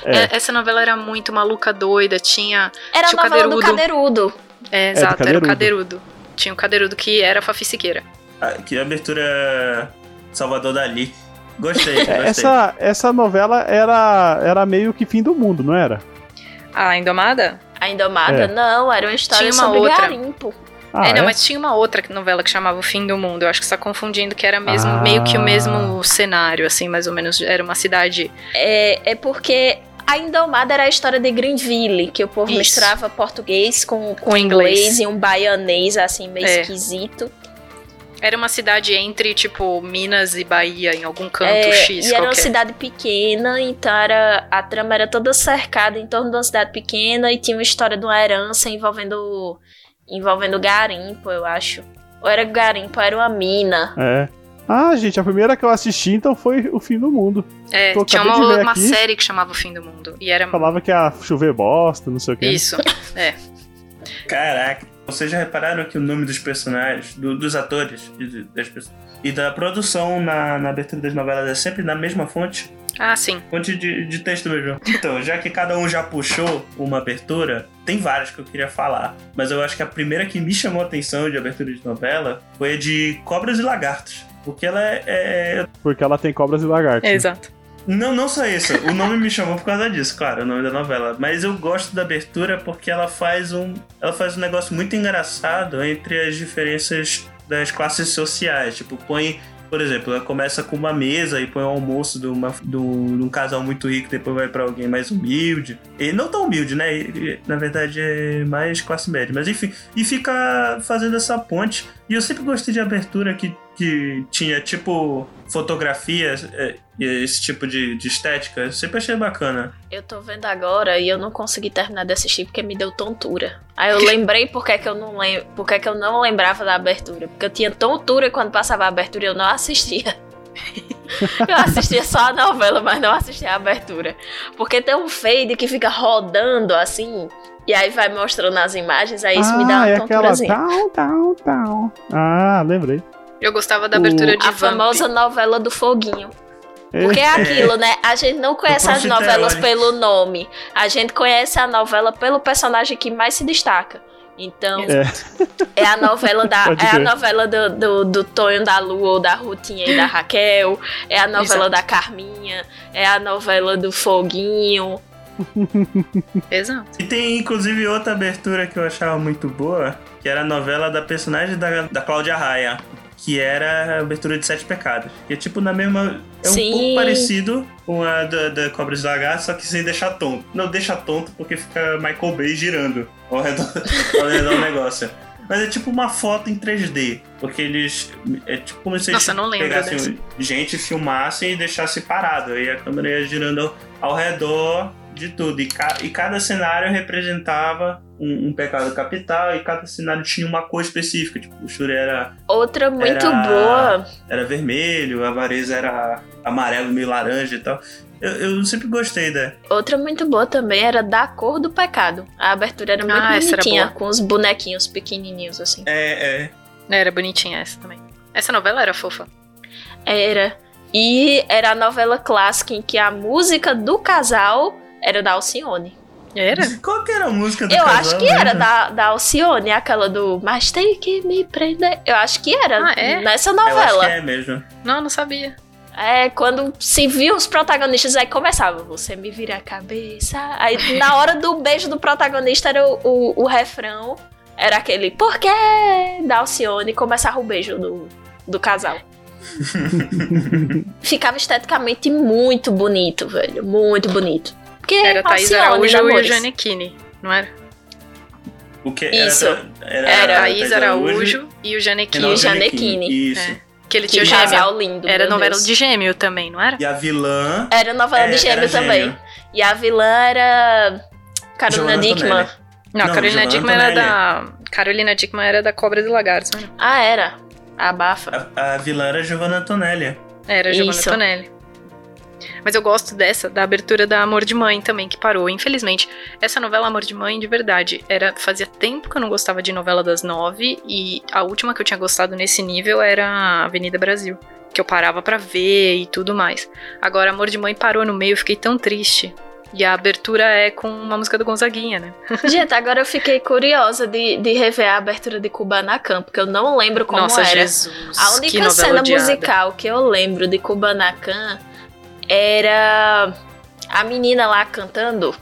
É. É, Essa novela era muito maluca, doida, tinha. Era a Tinha o novela do Cadeirudo. Cadeirudo. É, exato, era o Cadeirudo. Cadeirudo. Tinha o Cadeirudo que era a Fafi Siqueira. Ah, que abertura Salvador Dali. Gostei, gostei. Essa, essa novela era, era meio que fim do mundo, não era? A Indomada? A Indomada, É. não, era uma história Tinha uma sobre outra. garimpo. Ah, é, não, mas tinha uma outra novela que chamava O Fim do Mundo. Eu acho que você tá confundindo que era mesmo, Ah. meio que o mesmo cenário, assim, mais ou menos. Era uma cidade. É, é porque a Indomada era a história de Greenville, que o povo Isso. misturava português com, com Com inglês. inglês e um baianês, assim, meio É. esquisito. Era uma cidade entre, tipo, Minas e Bahia, em algum canto É, X e era uma qualquer. cidade pequena, então era, a trama era toda cercada em torno de uma cidade pequena e tinha uma história de uma herança envolvendo, envolvendo garimpo, eu acho. Ou era garimpo, ou era uma mina. É. Ah, gente, a primeira que eu assisti então foi O Fim do Mundo. É, Tô- tinha uma, uma aqui. série que chamava O Fim do Mundo. E era. Falava que ia chover bosta, não sei o que. Isso. É. Caraca, vocês já repararam que o nome dos personagens, do- dos atores e das pessoas, e da produção na, na abertura das novelas é sempre na mesma fonte? Ah, sim. Fonte de, de texto mesmo. Então, já que cada um já puxou uma abertura, tem várias que eu queria falar. Mas eu acho que a primeira que me chamou a atenção de abertura de novela foi a de Cobras e Lagartos. Porque ela é, é- Porque ela tem cobras e lagartos. É, exato. Não, não só isso. O nome me chamou por causa disso, claro, o nome da novela. Mas eu gosto da abertura porque ela faz um. Ela faz um negócio muito engraçado entre as diferenças das classes sociais. Tipo, põe. Por exemplo, ela começa com uma mesa e põe o almoço de, uma, de um um casal muito rico, depois vai pra alguém mais humilde. E não tão humilde, né? E- na verdade é mais classe média. Mas enfim, e fica fazendo essa ponte. E eu sempre gostei de abertura que, que tinha tipo fotografia é, esse tipo de, de estética. Eu sempre achei bacana. Eu tô vendo agora e eu não consegui terminar de assistir porque me deu tontura. Aí eu lembrei por que, que eu não lem por que, que eu não lembrava da abertura. Porque eu tinha tontura quando passava a abertura e eu não assistia. eu assistia só a novela, mas não assistia a abertura. Porque tem um fade que fica rodando assim. E aí vai mostrando as imagens, aí isso ah, me dá uma é aquela tonturazinha. down, down, down. Ah, lembrei. Eu gostava da abertura O- de A Vamp. famosa novela do foguinho. Porque é aquilo, né? A gente não conhece as novelas pelo nome. A gente conhece a novela pelo personagem que mais se destaca. Então, É. é a novela da. Pode É a novela do, do, do Tonho da Lua ou da Rutinha e da Raquel. É a novela Exato. da Carminha. É a novela do Foguinho. Exato. E tem inclusive outra abertura que eu achava muito boa, que era a novela da personagem da, da Cláudia Raia. Que era a abertura de Sete Pecados. Que é tipo na mesma. É um Sim. pouco parecido com a da, da Cobras e Lagartos, só que sem deixar tonto. Não deixa tonto porque fica Michael Bay girando ao redor, ao redor do negócio. Mas é tipo uma foto em 3D. Porque eles. É tipo como se eles Nossa, pegassem dessa. gente, filmassem e deixassem parado. Aí a câmera ia girando ao, ao redor de tudo. E, ca- e cada cenário representava um, um pecado capital e cada cenário tinha uma cor específica. Tipo, o Shuri era, Outra muito Era- boa. era vermelho, a Vareza era amarelo, meio laranja e tal. Eu, eu sempre gostei da. Outra muito boa também era Da Cor do Pecado. A abertura era muito Ah, era bonitinha, boa. com os bonequinhos pequenininhos assim. É, é. Era bonitinha essa também. Essa novela era fofa. Era. E era a novela clássica em que a música do casal era da Alcione. Era? Qual que era a música do Eu casal, acho que era né? da, da Alcione, aquela do Mas tem que me prender. Eu acho que era Ah, é? nessa Eu acho novela. que é mesmo. Não, não sabia. É, quando se viu os protagonistas, aí começava, você me vira a cabeça. Aí na hora do beijo do protagonista era o, o, o refrão, era aquele por quê? Da Alcione e começava o beijo do, do casal. Ficava esteticamente muito bonito, velho. Muito bonito. Porque Era Thaís Alcione, Araújo e namores. o Janequine, não era? O que Isso. Era, era, Era Thaís Araújo e o Janequine. E o Janequine. Isso. É. Que ele Que tinha gêmeo. casal lindo. Era novela Deus. de gêmeo também, não era? E a vilã. Era novela é, de gêmeo era também. E a vilã era. Carolina Dickman. Antonelli. Não, Não, Carolina Dickman era Antonelli. da. Carolina Dickman era da Cobra de Lagartos, não era? Ah, era. Abafa. A, a vilã era Giovanna Antonelli. Era Giovanna Isso. Mas eu gosto dessa, da abertura da Amor de Mãe também, que parou, infelizmente. Essa novela Amor de Mãe, de verdade, era fazia tempo que eu não gostava de novela das nove, e a última que eu tinha gostado nesse nível era Avenida Brasil. Que eu parava pra ver e tudo mais. Agora, Amor de Mãe parou no meio, eu fiquei tão triste. E a abertura é com uma música do Gonzaguinha, né? Gente, agora eu fiquei curiosa de, de rever a abertura de Kubanacan, porque eu não lembro como Nossa, era. Jesus. A única cena odiada. musical que eu lembro de Kubanacan era a menina lá cantando.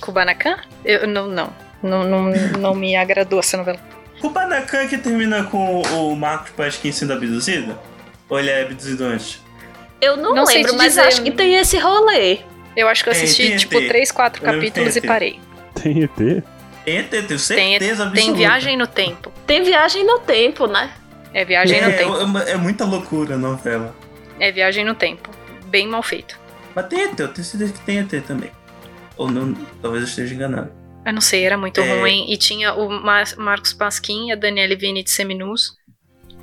Kubanacan? Eu não, não. Não, não, não me agradou essa novela. Kubanacan que termina com o Marcos Pasquim sendo abduzido? Ou ele é abduzido antes? Eu não, Não lembro, mas dizer, acho que tem esse rolê. Eu acho que eu Tem, assisti, tem tipo, ET. três, quatro capítulos tem e parei. Tem ET? Tem ET, tenho Tem, certeza absoluta. tem viagem no tempo. Tem viagem no tempo, né? É viagem no é, tempo. É, é muita loucura a novela. É viagem no tempo. Bem mal feito. Mas tem ET, eu tenho certeza que tem ET também. Ou não, talvez eu esteja enganado. Eu não sei, era muito É. ruim. E tinha o Mar- Marcos Pasquim e a Daniele Vini de seminus.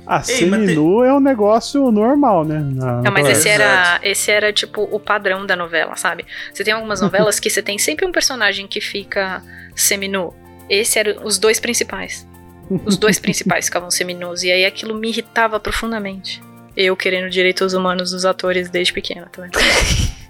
Ah, Ei, seminu é um negócio normal, né? Na- Não, mas esse era, esse era, tipo, o padrão da novela, sabe? Você tem algumas novelas que você tem sempre um personagem que fica seminu. Esse era os dois principais. Os dois principais ficavam seminus. E aí aquilo me irritava profundamente. Eu querendo direitos humanos dos atores desde pequena, vendo?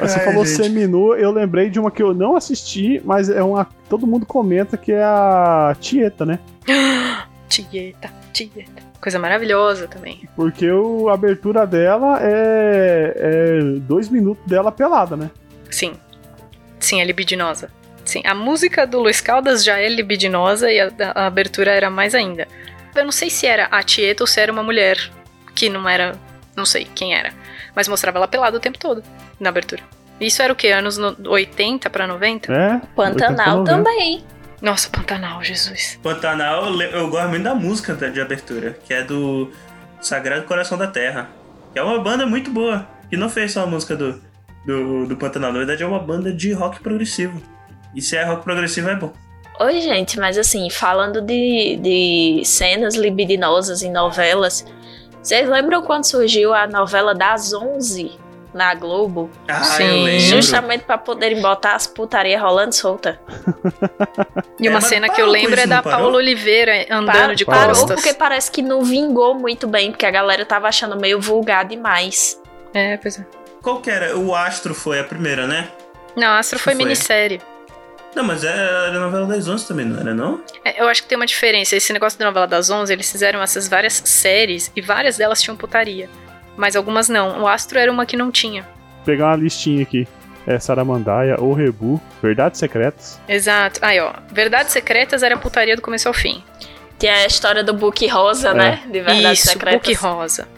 Você Ai, falou gente. seminu, eu lembrei de uma que eu não assisti, mas é uma. Todo mundo comenta que é a Tieta, né? Tieta, Tieta. Coisa maravilhosa também. Porque o, a abertura dela é, é dois minutos dela pelada, né? Sim. Sim, é libidinosa. Sim, a música do Luiz Caldas já é libidinosa e a, a abertura era mais ainda. Eu não sei se era a Tieta ou se era uma mulher que não era. Não sei quem era. Mas mostrava ela pelada o tempo todo na abertura. Isso era o que? Anos no- 80 pra 90? É. Pantanal 80, 90. também. Nossa, Pantanal, Jesus. Pantanal, eu, gosto muito da música de abertura, que é do Sagrado Coração da Terra. Que é uma banda muito boa. Que não fez só a música do, do, do Pantanal, na verdade é uma banda de rock progressivo. E se é rock progressivo é bom. Oi, gente, mas assim, falando de, de cenas libidinosas em novelas, vocês lembram quando surgiu a novela das 11 na Globo? Ah, Sim. eu lembro. Justamente pra poderem botar as putaria rolando solta. E É, uma mas cena que parou eu lembro é da parou? Paula Oliveira andando de parou costas. porque parece que não vingou muito bem, porque a galera tava achando meio vulgar demais. É, pois é. Qual que era? O Astro foi a primeira, né? Não, Astro foi, Foi. minissérie. Não, mas era a novela das 11 também, não era não? É, eu acho que tem uma diferença. Esse negócio da novela das 11, eles fizeram essas várias séries e várias delas tinham putaria. Mas algumas não. O Astro era uma que não tinha. Vou pegar uma listinha aqui. É Saramandaia, O Rebu, Verdades Secretas. Exato. Aí, ó. Verdades Secretas era putaria do começo ao fim. Tinha a história do Book Rosa, É. né? De Verdades Isso, Secretas. Book Rosa.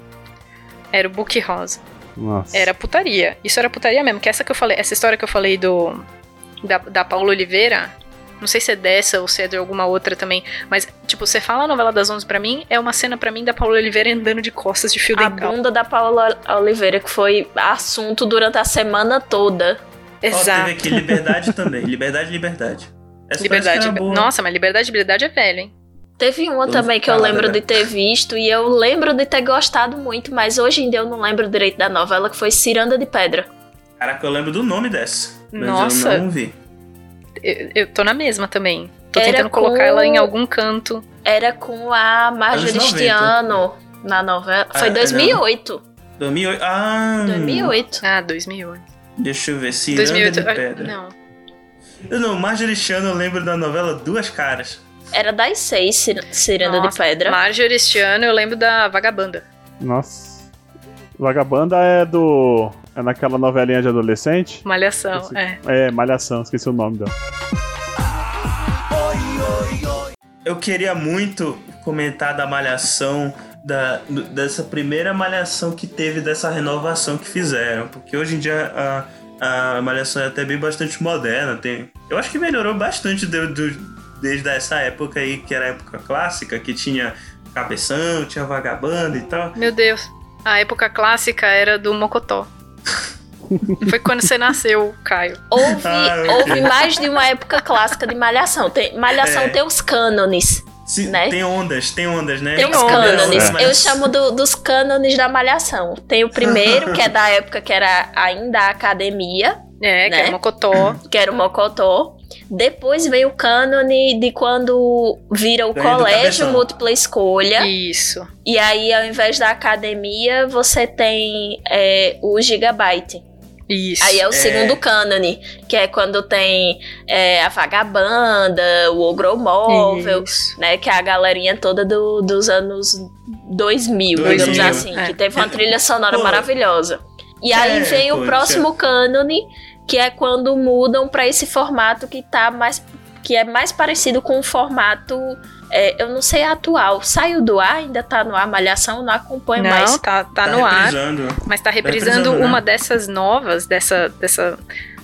Era o Book Rosa. Nossa. Era putaria. Isso era putaria mesmo. Que essa que eu falei, essa história que eu falei do. Da, da Paula Oliveira. Não sei se é dessa ou se é de alguma outra também. Mas, tipo, você fala a novela das 11 pra mim, é uma cena pra mim da Paula Oliveira andando de costas de fio A dental. bunda da Paula Oliveira, que foi assunto durante a semana toda. Ó, teve Exato. aqui Liberdade também. Liberdade, Liberdade. Essa Liberdade. boa. Nossa, mas liberdade, liberdade é velho, hein? Teve uma Tô também que eu lembro de ter visto e eu lembro de ter gostado muito, mas hoje em dia eu não lembro direito da novela, que foi Ciranda de Pedra. Caraca, eu lembro do nome dessa. Mas Nossa. eu não vi. Eu, eu tô na mesma também. Tô Era tentando com- colocar ela em algum canto. Era com a Marjorie Anos 90. Stiano na novela. Ah, Foi é, 2008. 2008. Ah! 2008. Ah, 2008. Deixa eu ver. Ciranda 2008. de ah, Pedra. Não. Eu não, Marjorie eu lembro da novela Duas Caras. Era das seis, Cir- Ciranda de Pedra. Marjorie eu lembro da Vagabanda. Nossa. Vagabanda é do. É naquela novelinha de adolescente? Malhação, Esse- é. É, Malhação, esqueci o nome dela. Eu queria muito comentar da malhação, da, dessa primeira malhação que teve, dessa renovação que fizeram. Porque hoje em dia a, a malhação é até bem bastante moderna. Tem, eu acho que melhorou bastante do- do- desde essa época aí, que era a época clássica, que tinha cabeção, tinha vagabundo e tal. Meu Deus. A época clássica era do Mocotó. Foi quando você nasceu, Caio. Houve, Ah, houve mais de uma época clássica de Malhação. Tem, Malhação É. tem os cânones. Se- Né? Tem ondas, tem ondas, né? Tem os ondas, cânones. mas- Eu chamo do- dos cânones da Malhação. Tem o primeiro, que é da época que era ainda a academia, É, que Né? era Mocotó. que era o Mocotó. Depois veio o cânone de quando vira o Daí colégio múltipla escolha. Isso. E aí, ao invés da academia, você tem é, o Gigabyte. Isso. Aí é o É. segundo cânone, que é quando tem é, a vagabanda, o ogromóvel, Isso. né? Que é a galerinha toda do- dos anos 2000, 2000, digamos assim, é. que teve uma trilha sonora Pô. maravilhosa. E aí É, vem o poxa. próximo cânone, que é quando mudam pra esse formato que tá mais que é mais parecido com o formato é, eu não sei atual. Saiu do ar, ainda tá no ar, Malhação, não acompanho Não, mais. tá, tá no ar. reprisando. Mas tá reprisando reprisando, né? uma dessas novas, dessa, dessa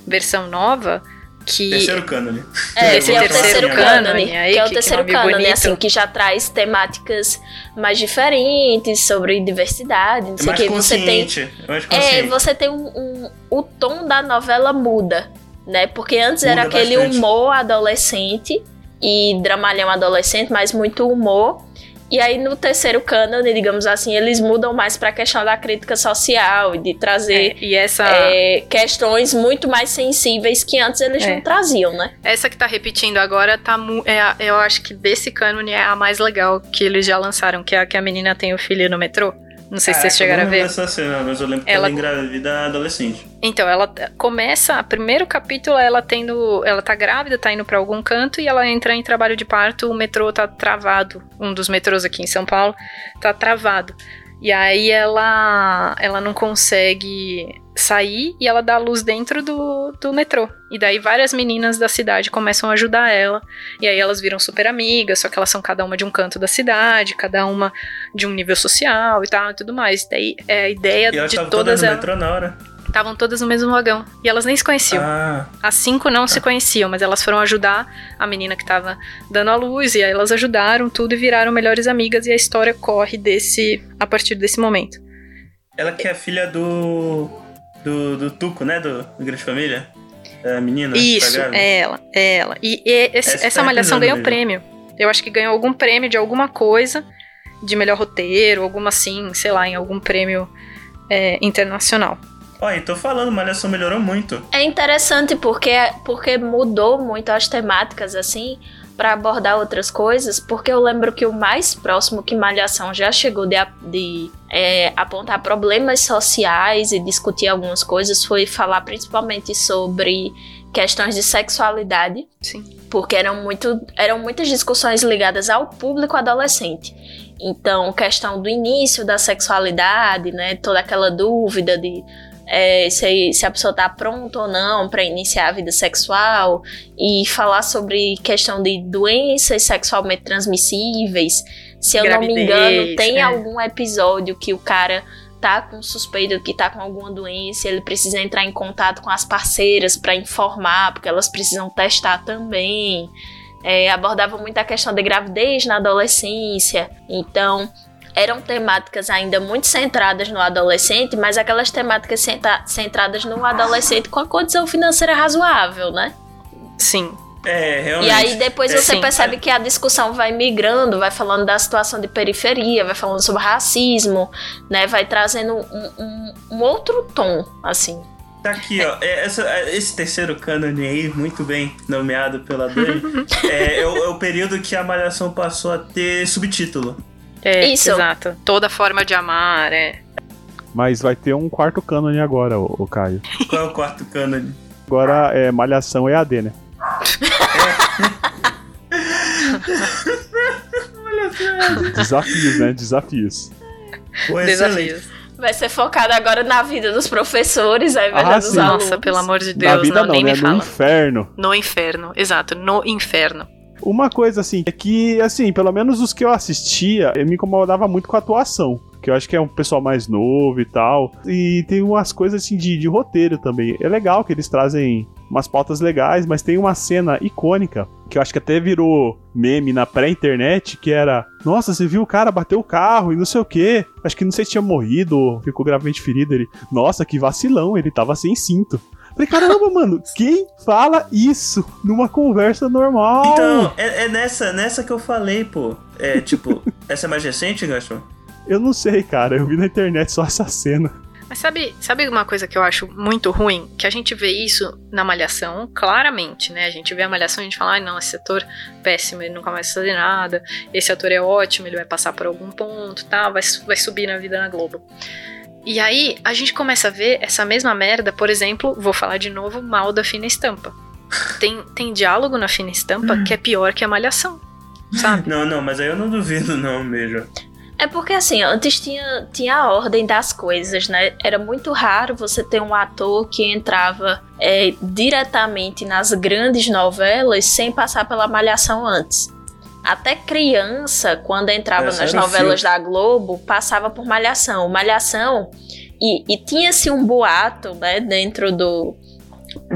versão nova, que. Terceiro cânone. É, Esse é o terceiro cânone, aí, que é o terceiro cânone, assim, que já traz temáticas mais diferentes sobre diversidade, não É sei o que. Você tem, é é, você tem um, um- o tom da novela muda, né? Porque antes era Muda aquele bastante. humor adolescente e dramalhão adolescente, mas muito humor. E aí no terceiro cânone, digamos assim, eles mudam mais pra questão da crítica social e de trazer É, e essa, é, questões muito mais sensíveis que antes eles É. não traziam, né? essa que tá repetindo agora, tá é a- eu acho que desse cânone é a mais legal que eles já lançaram, que é a que a menina tem o filho no metrô. Não sei se vocês Caraca, chegaram a ver. dessa cena, mas eu lembro que Ela- ela engravida adolescente. Então, ela começa, primeiro capítulo, ela tendo, ela tá grávida, tá indo pra algum canto e ela entra em trabalho de parto, o metrô tá travado, um dos metrôs aqui em São Paulo tá travado. E aí ela ela não consegue sair e ela dá luz dentro do, do metrô. E daí várias meninas da cidade começam a ajudar ela. E aí elas viram super amigas, só que elas são cada uma de um canto da cidade, cada uma de um nível social e tal e tudo mais. Daí é a ideia de todas no elas. metrô na hora. Estavam todas no mesmo vagão. E elas nem se conheciam. Ah, As cinco não se conheciam, mas elas foram ajudar a menina que tava dando a luz, e aí elas ajudaram tudo e viraram melhores amigas, e a história corre desse a partir desse momento. ela que é filha do. Do, do Tuco, né? Do, do Grande Família. A menina. que tá Isso, grávida. é ela, é ela. E, e esse- Essa essa tá malhação reprisando ganhou mesmo. prêmio. Eu acho que ganhou algum prêmio de alguma coisa, de melhor roteiro, alguma assim, sei lá, em algum prêmio é, internacional. E tô falando, Malhação melhorou muito. É interessante porque, porque mudou muito as temáticas, assim, pra abordar outras coisas, porque eu lembro que o mais próximo que Malhação já chegou de, de, é, apontar problemas sociais e discutir algumas coisas foi falar principalmente sobre questões de sexualidade. Sim. Porque eram, muito, eram muitas discussões ligadas ao público adolescente. Então, questão do início da sexualidade, né? Toda aquela dúvida de é, se, se a pessoa tá pronta ou não para iniciar a vida sexual e falar sobre questão de doenças sexualmente transmissíveis. Se eu não me Gravidez, engano, tem é. algum episódio que o cara tá com suspeita que tá com alguma doença, ele precisa entrar em contato com as parceiras para informar, porque elas precisam testar também. É, abordava muito a questão de gravidez na adolescência. Então, eram temáticas ainda muito centradas no adolescente, mas aquelas temáticas centradas no adolescente com a condição financeira razoável, né? Sim. É, realmente. E aí depois É, você sim. percebe que a discussão vai migrando, vai falando da situação de periferia, vai falando sobre racismo, né? Vai trazendo um, um- um outro tom, assim. Tá aqui, ó. é, essa- é, esse terceiro cânone aí, muito bem nomeado pela Dani, é, é o, é o período que a Malhação passou a ter subtítulo. É, Isso. exato. Toda forma de amar, é. Mas vai ter um quarto cânone agora, o, o Caio. Qual é o quarto cânone? Agora é Malhação EAD, né? Desafios, né? Desafios. Pô, excelente. Desafios. Vai ser focado agora na vida dos professores, ao invés Ah, dos sim. alunos. Nossa, pelo amor de Na Deus, vida não, não, nem né? me No fala. inferno. No inferno, exato, no inferno. Uma coisa assim, é que, assim, pelo menos os que eu assistia, eu me incomodava muito com a atuação. Que eu acho que é um pessoal mais novo e tal. E tem umas coisas assim de, de roteiro também. É legal que eles trazem umas pautas legais, mas tem uma cena icônica que eu acho que até virou meme na pré-internet, que era, nossa, você viu o cara bater o carro e não sei o quê. Acho que não sei se tinha morrido ou ficou gravemente ferido. Ele, nossa, que vacilão, ele tava sem cinto. Falei, caramba, mano, quem fala isso numa conversa normal? Então, é, é nessa, nessa que eu falei, pô. É, tipo, essa é mais recente, Gaston? Eu não sei, cara. Eu vi na internet só essa cena. Mas sabe, sabe uma coisa que eu acho muito ruim? Que a gente vê isso na Malhação, claramente, né? A gente vê a Malhação e a gente fala, ai não, esse ator péssimo, ele nunca vai fazer nada. Esse ator é ótimo, ele vai passar por algum ponto, tá? Vai, vai subir na vida na Globo. E aí a gente começa a ver essa mesma merda, por exemplo, vou falar de novo mal da fina estampa. Tem, tem diálogo na fina estampa que é pior que a malhação. Sabe? Não, não, mas aí eu não duvido, não, mesmo. É porque assim, antes tinha, tinha a ordem das coisas, né? Era muito raro você ter um ator que entrava é, diretamente nas grandes novelas sem passar pela malhação antes. Até criança, quando entrava Essa nas novelas da Globo, passava por malhação. Malhação. E, e tinha-se um boato, né, dentro do,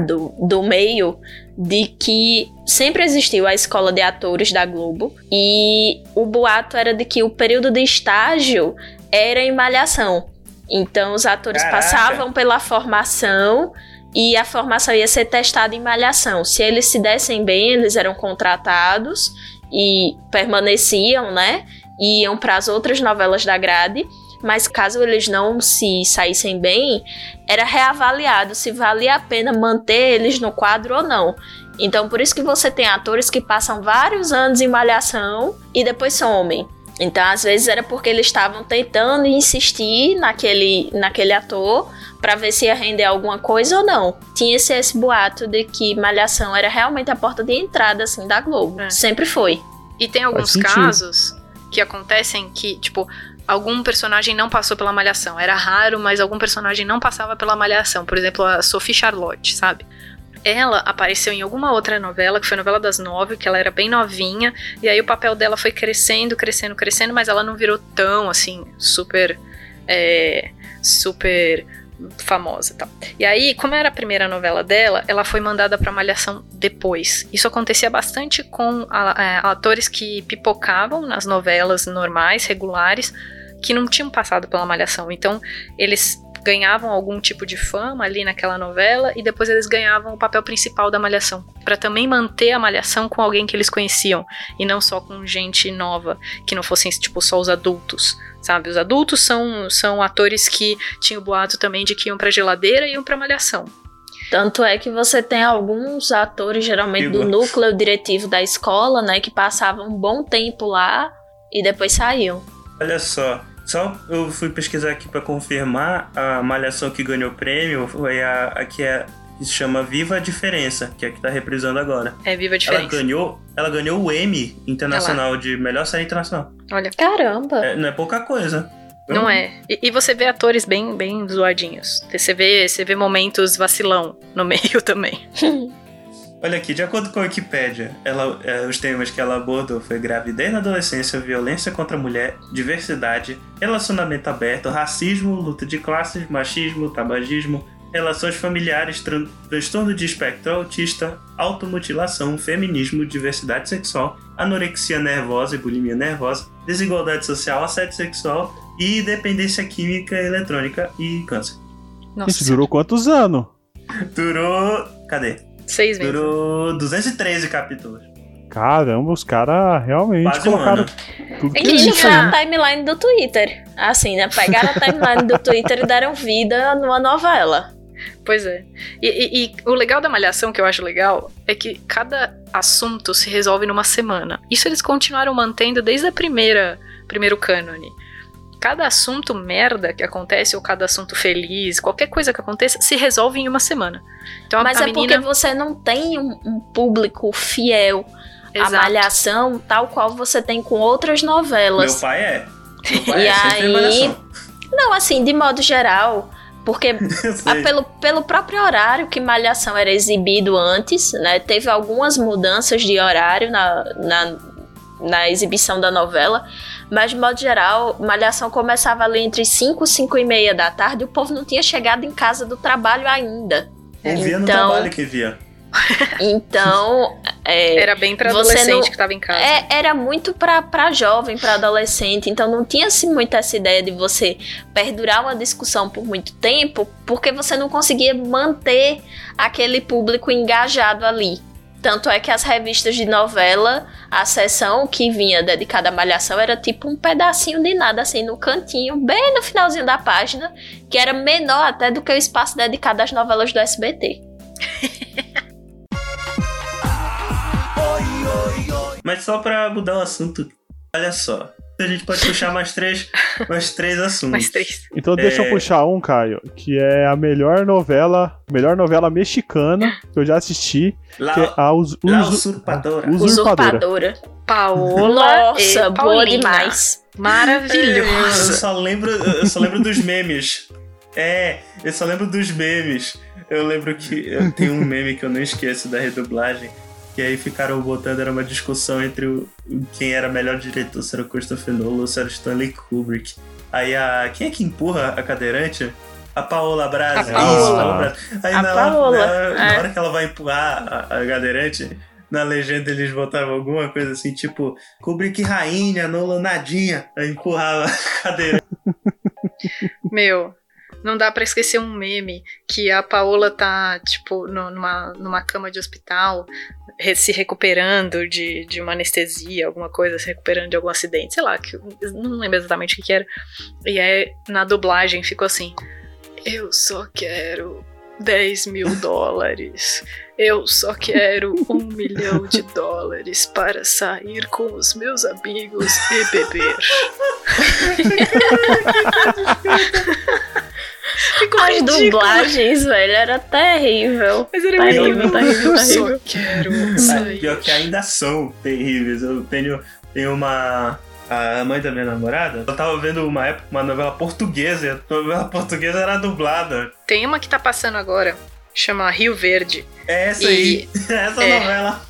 do, do meio de que sempre existiu a escola de atores da Globo e o boato era de que o período de estágio era em malhação. Então os atores Caraca. passavam pela formação e a formação ia ser testada em malhação. Se eles se dessem bem, eles eram contratados e permaneciam, né? E iam para as outras novelas da grade. Mas caso eles não se saíssem bem, era reavaliado se valia a pena manter eles no quadro ou não. Então, por isso que você tem atores que passam vários anos em malhação e depois somem. Então, às vezes era porque eles estavam tentando insistir naquele, naquele ator para ver se ia render alguma coisa ou não. Tinha esse, esse boato de que malhação era realmente a porta de entrada assim da Globo. É. Sempre foi. E tem alguns casos que acontecem que, tipo, algum personagem não passou pela malhação. Era raro, mas algum personagem não passava pela malhação. Por exemplo, a Sophie Charlotte, sabe? Ela apareceu em alguma outra novela, que foi a novela das nove, que ela era bem novinha, e aí o papel dela foi crescendo, crescendo, crescendo, mas ela não virou tão assim, super. é, super famosa e tal. E aí, como era a primeira novela dela, ela foi mandada pra Malhação depois. Isso acontecia bastante com a- é, atores que pipocavam nas novelas normais, regulares, que não tinham passado pela Malhação. Então, eles ganhavam algum tipo de fama ali naquela novela e depois eles ganhavam o papel principal da Malhação, Pra também manter a Malhação com alguém que eles conheciam e não só com gente nova, que não fossem tipo só os adultos, sabe? Os adultos são são atores que tinham o boato também de que iam pra geladeira e iam pra Malhação. Tanto é que você tem alguns atores, geralmente do núcleo diretivo da escola, né, que passavam um bom tempo lá e depois saíam. Olha só, só eu fui pesquisar aqui pra confirmar a malhação que ganhou o prêmio foi a, a que, é, que se chama Viva a Diferença, que é a que tá reprisando agora. É viva a Ela diferença. ganhou, ela ganhou o Emmy Internacional de melhor série internacional. Olha, Caramba! É, não é pouca coisa. não é. E, e você vê atores bem bem zoadinhos. Você vê, você vê momentos vacilão no meio também. Olha aqui, de acordo com a Wikipédia, ela, é, os temas que ela abordou foi gravidez na adolescência, violência contra a mulher, diversidade, relacionamento aberto, racismo, luta de classes, machismo, tabagismo, relações familiares, tran transtorno de espectro autista, automutilação, feminismo, diversidade sexual, anorexia nervosa e bulimia nervosa, desigualdade social, assédio sexual e dependência química, eletrônica e câncer. Nossa, Isso durou quantos anos? Durou. Cadê? Seis meses. Durou 213 capítulos. Caramba, os caras realmente Quase colocaram tudo É que que existe, tinha né? a timeline do Twitter. Assim, né? Pegaram a timeline do Twitter e deram vida numa novela. Pois é. E, e- e o legal da Malhação, que eu acho legal, é que cada assunto se resolve numa semana. Isso eles continuaram mantendo desde a primeira primeiro cânone. Cada assunto merda que acontece, ou cada assunto feliz, qualquer coisa que aconteça, se resolve em uma semana. Então Mas a é menina. porque você não tem um, um público fiel à Exato. malhação, tal qual você tem com outras novelas. Meu pai é. Meu pai E é aí-. Não, assim, de modo geral. Porque pelo, pelo próprio horário que Malhação era exibido antes, né? Teve algumas mudanças de horário na, na, na exibição da novela. Mas, de modo geral, Malhação começava ali entre 5 e 5 e meia da tarde. E o povo não tinha chegado em casa do trabalho ainda. Eu via no então- trabalho que via. Então, é, Era bem pra adolescente não- que tava em casa. é- era muito pra, pra jovem, pra adolescente. Então, não tinha assim, muito essa ideia de você perdurar uma discussão por muito tempo, porque você não conseguia manter aquele público engajado ali. Tanto é que as revistas de novela, a seção que vinha dedicada à malhação era tipo um pedacinho de nada, assim, no cantinho, bem no finalzinho da página, que era menor até do que o espaço dedicado às novelas do SBT. Mas só pra mudar o assunto, olha só. A gente pode puxar mais três, mais três assuntos. Mais três. Então deixa É. eu puxar um, Caio, que é a melhor novela, melhor novela mexicana que eu já assisti, La, que é a Us, La Usu- Usurpadora. Usurpadora. Usurpadora. Paola Nossa, e boa demais. É, eu Maravilhosa. só lembro, eu só lembro dos memes. É, eu só lembro dos memes. Eu lembro que eu tenho um meme que eu não esqueço da redublagem. E aí ficaram botando, era uma discussão entre o, quem era melhor diretor, se era o Christopher Nolan ou se era o Stanley Kubrick. Aí a. Quem é que empurra a cadeirante? A Paola Braz. A Isso, Paola. Paola Braz. Aí A na, Paola, na- na é. hora que ela vai empurrar a, a cadeirante, na legenda eles botavam alguma coisa assim, tipo, Kubrick rainha, Nolan nadinha. Aí empurrava a cadeirante. Meu, não dá pra esquecer um meme que a Paola tá, tipo, numa, numa cama de hospital, se recuperando de, de uma anestesia, alguma coisa, se recuperando de algum acidente, sei lá, que, não lembro exatamente o que, que era. E aí, na dublagem, ficou assim: Eu só quero 10 mil dólares. Eu só quero um milhão de dólares para sair com os meus amigos e beber. Ficou As ridículo. dublagens, velho, era terrível. Mas era Terrível, muito terrível, Eu só terrível. quero Ah, sair. Pior que ainda são terríveis. Eu tenho, tenho uma. A mãe da minha namorada, ela tava vendo uma época uma novela portuguesa, e a novela portuguesa era dublada. Tem uma que tá passando agora, chama Rio Verde. É essa E- aí, essa é. novela.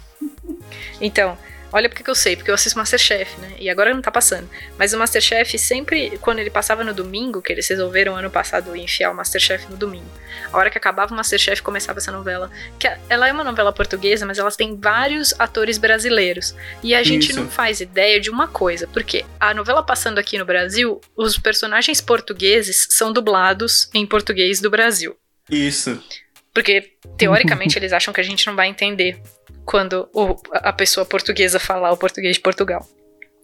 Então, olha porque que eu sei, porque eu assisto Masterchef, né? E agora não tá passando. Mas o Masterchef sempre, quando ele passava no domingo, que eles resolveram ano passado enfiar o Masterchef no domingo. A hora que acabava o Masterchef começava essa novela. Que ela é uma novela portuguesa, mas elas têm vários atores brasileiros. E a gente Isso. não faz ideia de uma coisa, porque a novela passando aqui no Brasil, os personagens portugueses são dublados em português do Brasil. Isso. Porque, teoricamente, eles acham que a gente não vai entender quando o- a pessoa portuguesa falar o português de Portugal.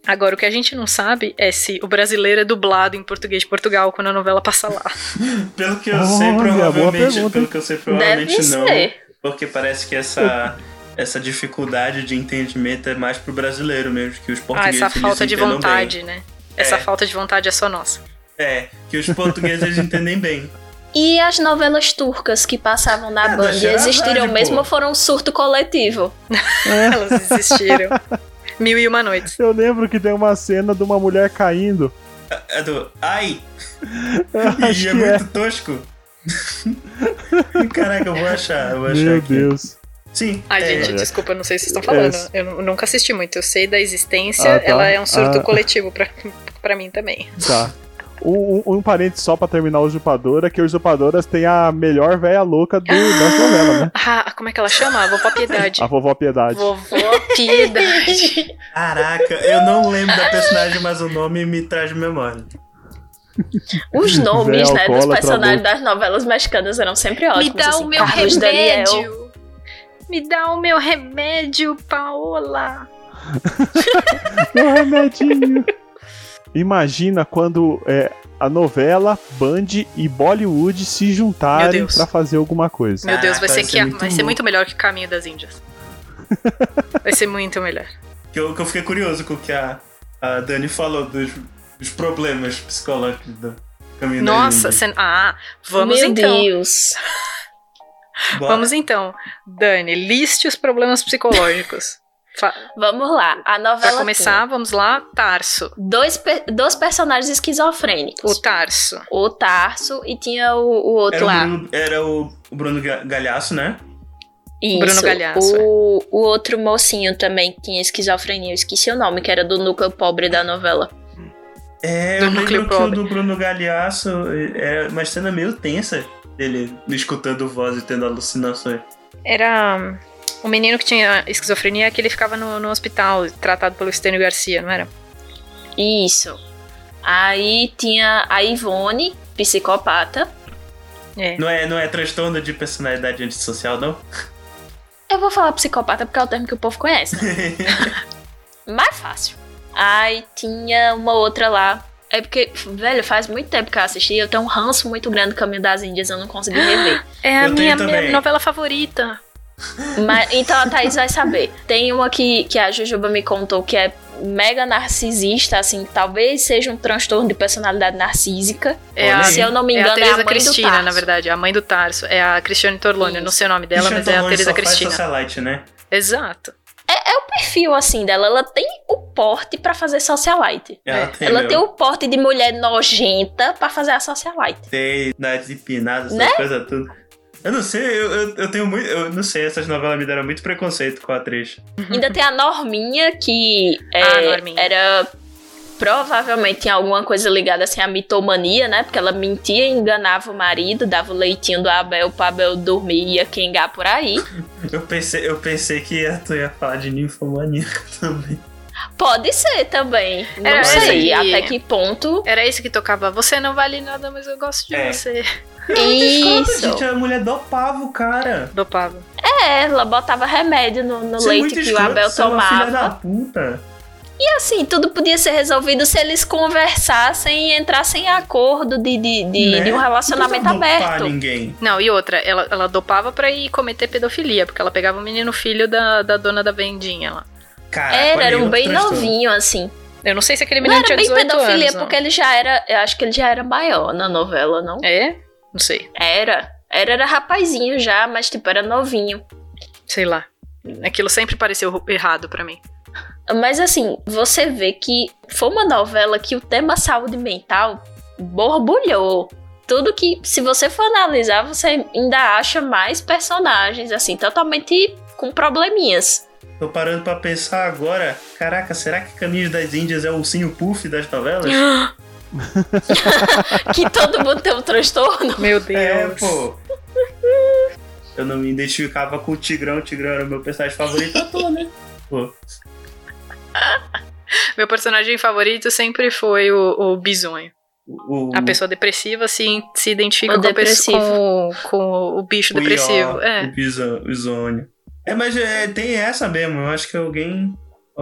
Agora, o que a gente não sabe é se o brasileiro é dublado em português de Portugal quando a novela passa lá. Pelo que eu Olha, sei, provavelmente. Pelo que eu sei, Deve provavelmente não. ser. Porque parece que essa. Essa dificuldade de entendimento é mais pro brasileiro mesmo, que os Ah, portugueses essa eles falta de vontade, né? Essa É. falta de vontade é só nossa. bem. É, que os portugueses entendem bem. E as novelas turcas que passavam na É, Band existiram mesmo pô. ou foram um surto coletivo? Elas existiram. Mil e uma noites. Eu lembro que tem uma cena de uma mulher caindo. É do. Ai! Acho e é que é. muito tosco. Caraca, eu vou achar, eu vou achar Meu aqui. Deus. Sim. Ai, é, gente, desculpa, não sei se vocês estão falando. É. Eu nu- nunca assisti muito. Eu sei da existência, Ah, tá. ela é um surto Ah. coletivo pra, pra mim também. Tá. Um, um, um parênteses só pra terminar o Usurpadora, que o Usurpadoras tem a melhor véia louca do, das novelas, né? Ah, como é que ela chama? Vovó Piedade. A vovó Piedade. Vovó Piedade. Caraca, eu não lembro da personagem, mas o nome me traz memória. Os nomes, Véia né, dos personagens das novelas mexicanas eram sempre ótimos. Me dá assim, o meu Carlos Daniel. remédio. Me dá o meu remédio, Paola. Meu remedinho. Imagina quando é, a novela, Band e Bollywood se Meu juntarem Deus. pra fazer alguma coisa. Meu Deus, vai Caraca, ser, vai que, ser muito vai ser muito melhor que Caminho das Índias. Vai ser muito melhor. Que eu, que eu fiquei curioso com o que a, a Dani falou dos, dos problemas psicológicos do caminho Nossa, Índia. cê- ah, vamos Meu então. Deus. Bora. Vamos então. Dani, liste os problemas psicológicos. Fa- Vamos lá. A novela. Pra começar, vamos lá, Tarso. Dois, per- dois personagens esquizofrênicos. O Tarso. O Tarso e tinha o, o outro Era, o lá. Bruno, era o, o Bruno Ga- Galhaço, né? Isso. Bruno Galhaço, O, o outro mocinho também que tinha esquizofrenia. Eu esqueci o nome, que era do núcleo pobre da novela. É, Do eu núcleo que o pobre. do Bruno Galhaço é uma cena meio tensa dele escutando voz e tendo alucinações. Era o menino que tinha esquizofrenia que ele ficava no, no hospital, tratado pelo Estênio Garcia, não era? Isso. Aí tinha a Ivone, psicopata. É. Não é, não é transtorno de personalidade antissocial, não? Eu vou falar psicopata porque é o termo que o povo conhece, né? Mais fácil. Aí tinha uma outra lá. É porque, velho, faz muito tempo que eu assisti. Eu tenho um ranço muito grande do Caminho das Índias, eu não consegui rever. É a Eu minha, minha novela favorita. Mas, então a Thaís vai saber. Tem uma que, que a Jujuba me contou que é mega narcisista, assim, talvez seja um transtorno de personalidade narcísica. É a. Se eu não me é engano, a é a, Teresa mãe Cristina, do Tarso. na verdade. A mãe do Tarso. É a Cristiane Torlone. Não sei o nome dela, mas é a Teresa Torlone Cristina. socialite, né? Exato. É o perfil, assim, dela. Ela tem o porte pra fazer socialite. Ela É. tem, Ela tem o porte de mulher nojenta pra fazer a socialite. tem nariz empinado, essas Né? coisas tudo. Eu não sei, eu, eu, eu tenho muito. Eu não sei, essas novelas me deram muito preconceito com a atriz. Ainda tem a Norminha, que é, Ah, Norminha. era provavelmente tinha alguma coisa ligada assim à mitomania, né? Porque ela mentia, enganava o marido, dava o leitinho do Abel pro Abel dormir e ia quengar por aí. Eu pensei, eu pensei que ia, tu ia falar de ninfomania também. Pode ser também. Não Era sei até que ponto. Era esse que tocava. Você não vale nada, mas eu gosto de É. você. Isso. gente, a mulher dopava o cara. Dopava. É, ela botava remédio no, no é leite que o Abel é uma filha da tomava. puta. E assim, tudo podia ser resolvido se eles conversassem e entrassem em acordo de, de, de, Né? de um relacionamento Não aberto. ninguém. Não, e outra, ela, ela dopava pra ir cometer pedofilia, porque ela pegava o menino filho da, da dona da vendinha lá. Caraca, Era, era um bem transtorno. novinho, assim. Eu não sei se aquele Não menino era tinha bem 18 pedofilia, anos. não. porque ele já era. Eu acho que ele já era maior na novela, não? É? Não sei. Era. Era, era rapazinho já, mas tipo, era novinho. Sei lá. Aquilo sempre pareceu errado pra mim. Mas assim, você vê que foi uma novela que o tema saúde mental borbulhou. Tudo que, se você for analisar, você ainda acha mais personagens, assim, totalmente com probleminhas. Tô parando pra pensar agora. Caraca, será que Caminhos das Índias é o ursinho puff das novelas? que todo mundo tem um transtorno. Meu Deus. É, pô. Eu não me identificava com o Tigrão, o Tigrão era o meu personagem favorito à toa, né? Pô. Meu personagem favorito sempre foi o, o Bisonho. O, A pessoa depressiva se, se identifica O com, com, com o bicho o depressivo. Ió, É. O Biso- o Bisônio. É, mas é, tem essa mesmo. Eu acho que alguém.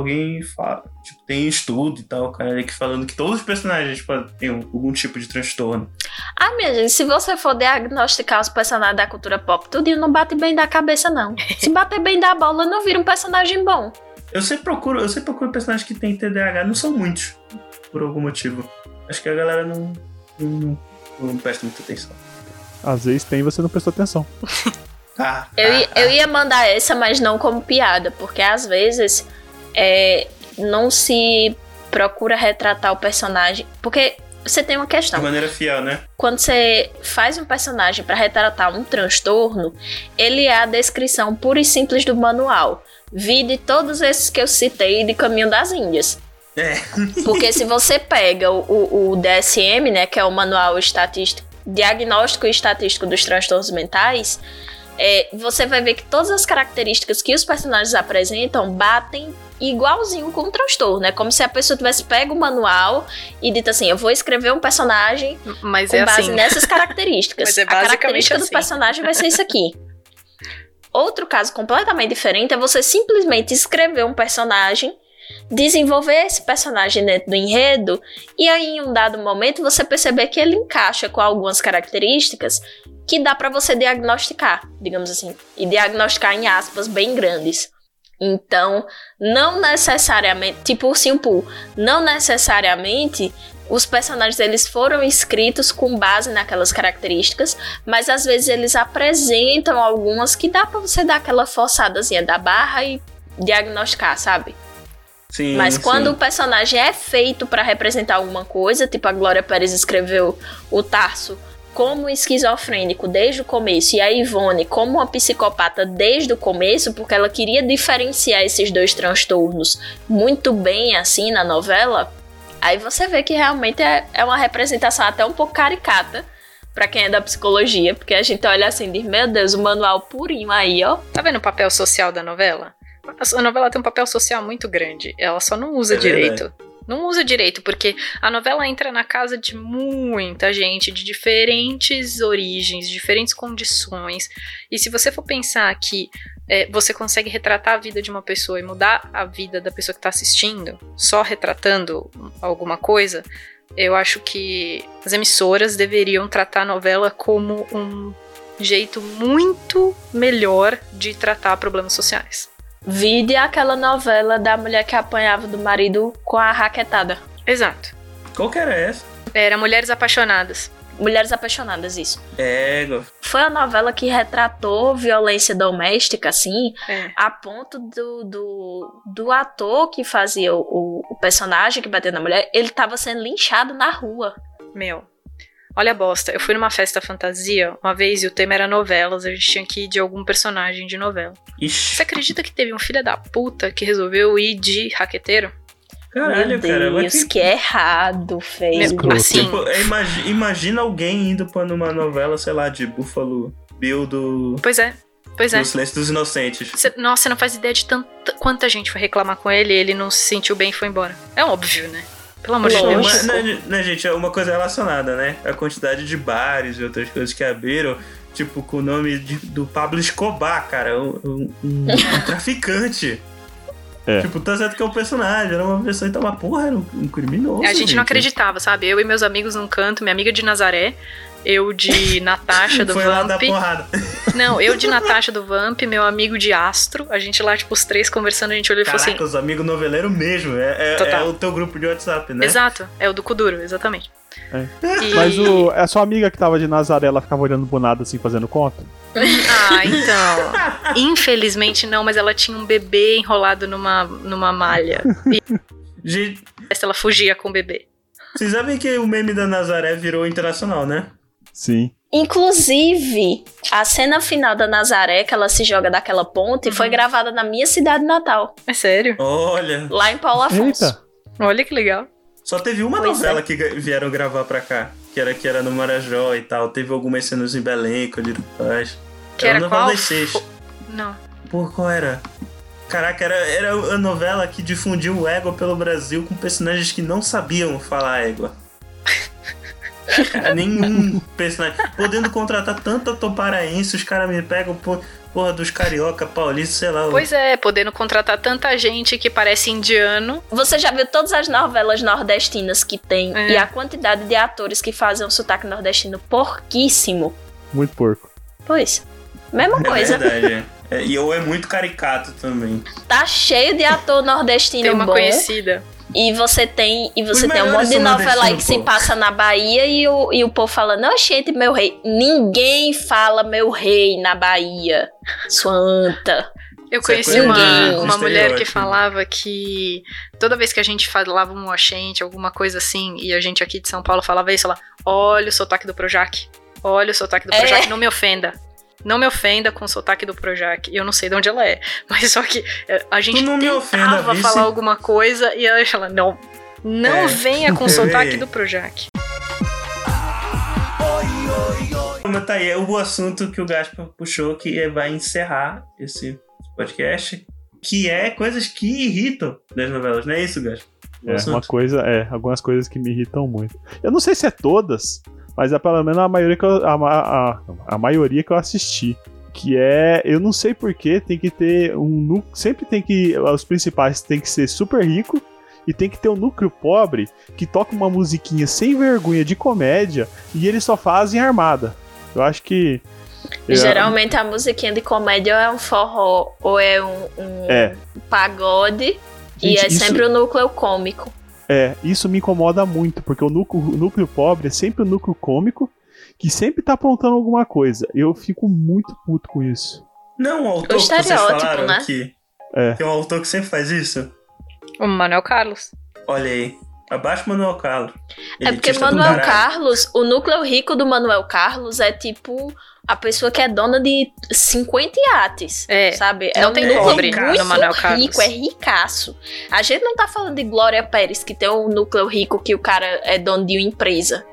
Alguém fala. Tipo, tem estudo e tal, cara, que falando que todos os personagens tipo, têm algum tipo de transtorno. Ah, minha gente, se você for diagnosticar os personagens da cultura pop, tudo não bate bem da cabeça, não. Se bater bem da bola, não vira um personagem bom. Eu sempre procuro, eu sempre procuro personagens que têm TDAH, não são muitos, por algum motivo. Acho que a galera não, não, não, não presta muita atenção. Às vezes tem e você não prestou atenção. Ah, Eu, ah, eu ia mandar essa, mas não como piada, porque às vezes é, não se procura retratar o personagem. Porque você tem uma de questão. maneira fiel, né? Quando você faz um personagem para retratar um transtorno, ele é a descrição pura e simples do manual. Vi de todos esses que eu citei de Caminho das Índias. É. Porque se você pega o, o- o DSM, né, que é o Manual Estatístico, Diagnóstico e Estatístico dos Transtornos Mentais, é, você vai ver que todas as características que os personagens apresentam batem igualzinho com o transtorno. É como se a pessoa tivesse pego o manual e dito assim: eu vou escrever um personagem Mas com é base assim. nessas características. Mas é a basicamente característica do assim. personagem vai ser isso aqui. Outro caso completamente diferente é você simplesmente escrever um personagem, desenvolver esse personagem dentro do enredo, e aí em um dado momento você perceber que ele encaixa com algumas características que dá pra você diagnosticar, digamos assim, e diagnosticar em aspas bem grandes. Então, não necessariamente, tipo o Simpu, não necessariamente os personagens eles foram escritos com base naquelas características, mas às vezes eles apresentam algumas que dá pra você dar aquela forçadazinha da barra e diagnosticar, sabe? Sim, Mas sim. quando o personagem é feito pra representar alguma coisa, tipo a Glória Pérez escreveu o Tarso como esquizofrênico desde o começo e a Ivone como uma psicopata desde o começo, porque ela queria diferenciar esses dois transtornos muito bem assim na novela, aí você vê que realmente é, é uma representação até um pouco caricata pra quem é da psicologia, porque a gente olha assim e diz, meu Deus, o manual purinho aí, ó. Tá vendo o papel social da novela? A novela tem um papel social muito grande. Ela só não usa É direito. Não usa direito, porque a novela entra na casa de muita gente, de diferentes origens, diferentes condições. E se você for pensar que é, você consegue retratar a vida de uma pessoa e mudar a vida da pessoa que está assistindo, só retratando alguma coisa, eu acho que as emissoras deveriam tratar a novela como um jeito muito melhor de tratar problemas sociais. Vide aquela novela da mulher que apanhava do marido com a raquetada. Exato. Qual que era essa? Era Mulheres Apaixonadas. Mulheres Apaixonadas, isso. Égua. Foi a novela que retratou violência doméstica, assim, É. a ponto do, do, do ator que fazia o, o personagem que bateu na mulher, ele tava sendo linchado na rua. Meu. Olha a bosta. Eu fui numa festa fantasia uma vez e o tema era novelas. A gente tinha que ir de algum personagem de novela. Ixi. Você acredita que teve um filho da puta que resolveu ir de raqueteiro? Caralho, Meu cara. mas Deus, que- que errado, feio. Escroto. Assim, Tipo, é, imagi- imagina alguém indo pra numa novela, sei lá, de Buffalo Bill do, pois é. Pois é. do Silêncio dos Inocentes. Cê- nossa, você não faz ideia de tanta, quanta gente foi reclamar com ele e ele não se sentiu bem e foi embora. É óbvio, né? Pelo amor de. Deus. Mas, né, né, gente, é uma coisa relacionada, né? A quantidade de bares e outras coisas que abriram, tipo, com o nome de- do Pablo Escobar, cara, um, um- um- traficante. É. Tipo, tá certo que é um personagem, era uma pessoa, então, uma porra, era um, um criminoso. A gente não acreditava, sabe? Eu e meus amigos num canto, minha amiga de Nazaré, eu de Natasha do Foi lá dar Vamp. porrada. Não, eu de Natasha do Vamp, meu amigo de Astro. A gente lá, tipo, os três conversando, a gente olhou e falou assim. os amigos noveleiros mesmo. É, é- é o teu grupo de WhatsApp, né? Exato, é o do Kuduro, exatamente. É. E- Mas o, a sua amiga que tava de Nazaré, ela ficava olhando pro nada assim, fazendo conta? Ah, então. Infelizmente não, mas ela tinha um bebê enrolado numa, numa malha. E Gente, ela fugia com o bebê. vocês sabem que o meme da Nazaré virou internacional, né? Sim. Inclusive, a cena final da Nazaré, que ela se joga daquela ponte, foi gravada na minha cidade natal, É sério? Olha, lá em Paulo Afonso. Eita. Olha que legal. só teve uma Pois novela que ga- vieram gravar pra cá. Que era, que era no Marajó e tal. Teve algumas cenas em Belém, Código Paz. Que era era a novela qual? das seis. Não. Pô, qual era? Caraca, era, era a novela que difundiu o égua pelo Brasil com personagens que não sabiam falar égua. Cara, nenhum personagem. Podendo contratar tanto ator paraense, os caras me pegam, pô, porra, dos carioca, paulista, sei lá. Pois é, podendo contratar tanta gente que parece indiano. Você já viu todas as novelas nordestinas que tem É. e a quantidade de atores que fazem um sotaque nordestino porquíssimo? Muito porco. Pois, mesma É coisa. verdade, é. É, E ou é muito caricato também. Tá cheio de ator nordestino Tem uma bom. conhecida. E você tem, e você Os tem um monte de novela aí que se passa na Bahia e o, e o povo falando, oxente, meu rei. Ninguém fala meu rei na Bahia. Sua anta. Eu é conheci uma, uma mulher que falava que toda vez que a gente falava um oxente, alguma coisa assim, e a gente aqui de São Paulo falava isso, ela, olha o sotaque do Projac. Olha o sotaque do É. Projac, não me ofenda. Não me ofenda com o sotaque do Projac. E eu não sei de onde ela é. Mas só que eh, a gente não me tentava ofenda, vice. falar alguma coisa e ela fala, não, não É. venha com o É. sotaque do Projac. Mas tá aí, é o assunto que o Gaspar puxou que é- vai encerrar esse podcast, que é coisas que irritam das novelas, não é isso, Gaspar? É, uma coisa, é, algumas coisas que me irritam muito. Eu não sei se é todas, mas é pelo menos a maioria que eu, a, a, a maioria que eu assisti. Que é, eu não sei porquê, tem que ter um núcleo. Sempre tem que. Os principais tem que ser super rico. E tem que ter um núcleo pobre que toca uma musiquinha sem vergonha de comédia e eles só fazem armada. Eu acho que. eu- Geralmente a musiquinha de comédia ou é um forró ou é um, um É. pagode. e Gente, é isso- sempre o núcleo cômico. É, isso me incomoda muito, porque o núcleo, o núcleo pobre é sempre o núcleo cômico que sempre tá aprontando alguma coisa. Eu fico muito puto com isso. Não, o autor que vocês estereótipo, falaram né? que, É. que é um autor que sempre faz isso. O Manuel Carlos. Olha aí, abaixo Manuel Carlos. É porque Manuel. Carlos, o núcleo rico do Manuel Carlos é tipo a pessoa que é dona de 50 iates. É, Sabe? não é um tem núcleo pobre muito Manuel Carlos. rico, é ricaço. A gente não tá falando de Glória Pérez, que tem um núcleo rico que o cara é dono de uma empresa,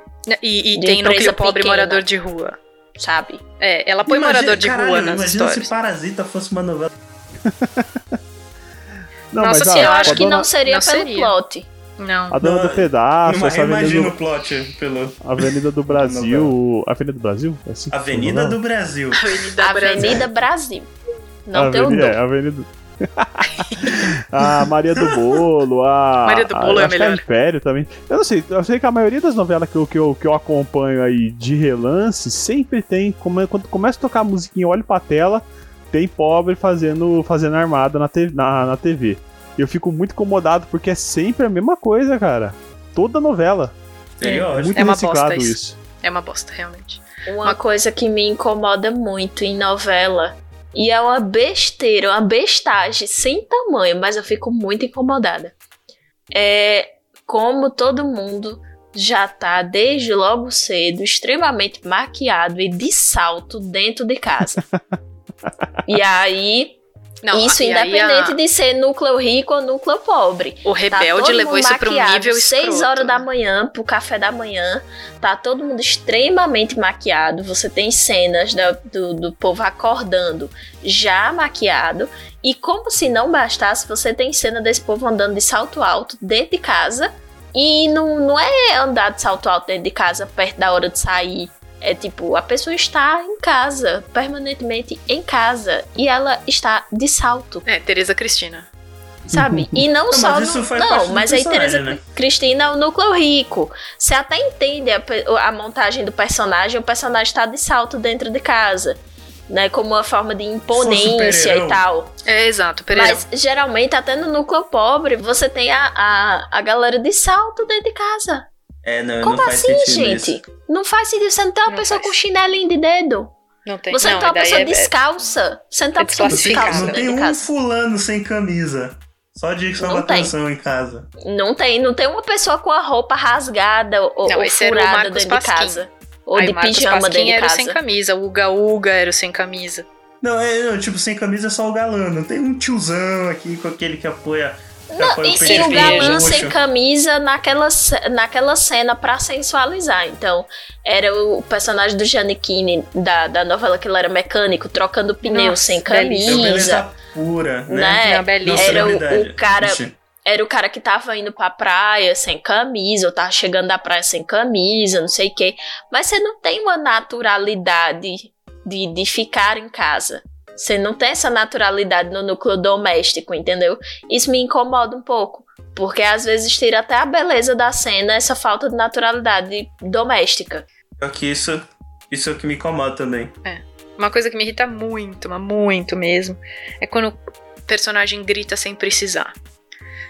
E, e De tem empresa núcleo pobre pequena. morador de rua. sabe? É, ela põe Imagina- morador de caralho, rua nas imagina histórias. se Parasita fosse uma novela. Não, Nossa, mas sim, a, eu acho que dona, não seria não pelo seria. plot. Não. a dona Não, do pedaço, essa avenida do, o plot pelo Avenida do Brasil. Avenida do Brasil? É assim Avenida do Brasil. Avenida Brasil. Avenida Brasil. Não tem o Avenida, é. Avenida. a Maria do Bolo, a. Maria do Bolo a, é acho que melhor. A Império também. Eu não sei, eu sei que a maioria das novelas que eu, que eu, que eu acompanho aí de relance sempre tem. Quando começa a tocar a musiquinha, eu olho pra tela, tem pobre fazendo, fazendo armada na, te, na, na TV. Eu fico muito incomodado porque é sempre a mesma coisa, cara. Toda novela. Estereótipo. Muito É uma reciclado bosta isso. isso. É uma bosta, realmente. Uma coisa que me incomoda muito em novela. E é uma besteira, uma bestagem sem tamanho, mas eu fico muito incomodada. É como todo mundo já tá desde logo cedo extremamente maquiado e de salto dentro de casa. e aí, Não, isso independente a- de ser núcleo rico ou núcleo pobre. O Tá rebelde todo levou isso pra um nível escroto. 6 horas da manhã pro café da manhã. Tá todo mundo extremamente maquiado. Você tem cenas da- do, do povo acordando já maquiado. E como se não bastasse, você tem cena desse povo andando de salto alto dentro de casa. E não, não é andar de salto alto dentro de casa perto da hora de sair. É tipo, a pessoa está em casa, permanentemente em casa. E ela está de salto É, Tereza Cristina. sabe? E não, Não, só. mas isso no- não, mas aí Teresa né? Cristina é o núcleo rico. Você até entende a, a montagem do personagem, o personagem tá de salto dentro de casa. Né, como uma forma de imponência e tal. É, exato, Pereira. Mas geralmente, até no núcleo pobre, você tem a, a, a galera de salto dentro de casa. É, não, Como não faz assim, sentido gente? isso. Não faz sentido. Você não tem uma Não pessoa faz. com chinelinho de dedo. Não tem. Você não, não, tem uma pessoa é- descalça. Você não tem é uma pessoa desclassificado. descalça Não tem um casa. fulano sem camisa. Só de Não tem. atenção em casa. Não tem, não tem uma pessoa com a roupa rasgada ou, Não, ou era furada Marcos dentro Pasquim. de casa. Ou Aí de Marcos pijama Pasquim dentro de era o casa. sem camisa, o Uga Uga era o sem camisa. Não, é, não, tipo, sem camisa é só o galã. Não tem um tiozão aqui com aquele que apoia. Não, e sim, o galã sem camisa naquela, naquela cena pra sensualizar. Então, era o personagem do Giannichini, da, da novela que ele era mecânico, trocando pneu Nossa, sem camisa. pura, né? Né? Era o- o cara- Ixi. Era o cara que tava indo pra praia sem camisa, ou tava chegando da praia sem camisa, não sei o quê. Mas você não tem uma naturalidade de, de ficar em casa. Você não tem essa naturalidade no núcleo doméstico, entendeu? Isso me incomoda um pouco. Porque às vezes tira até a beleza da cena essa falta de naturalidade doméstica. Só que isso, isso é o que me incomoda também. Uma coisa que me irrita muito, mas muito mesmo, é quando o personagem grita sem precisar.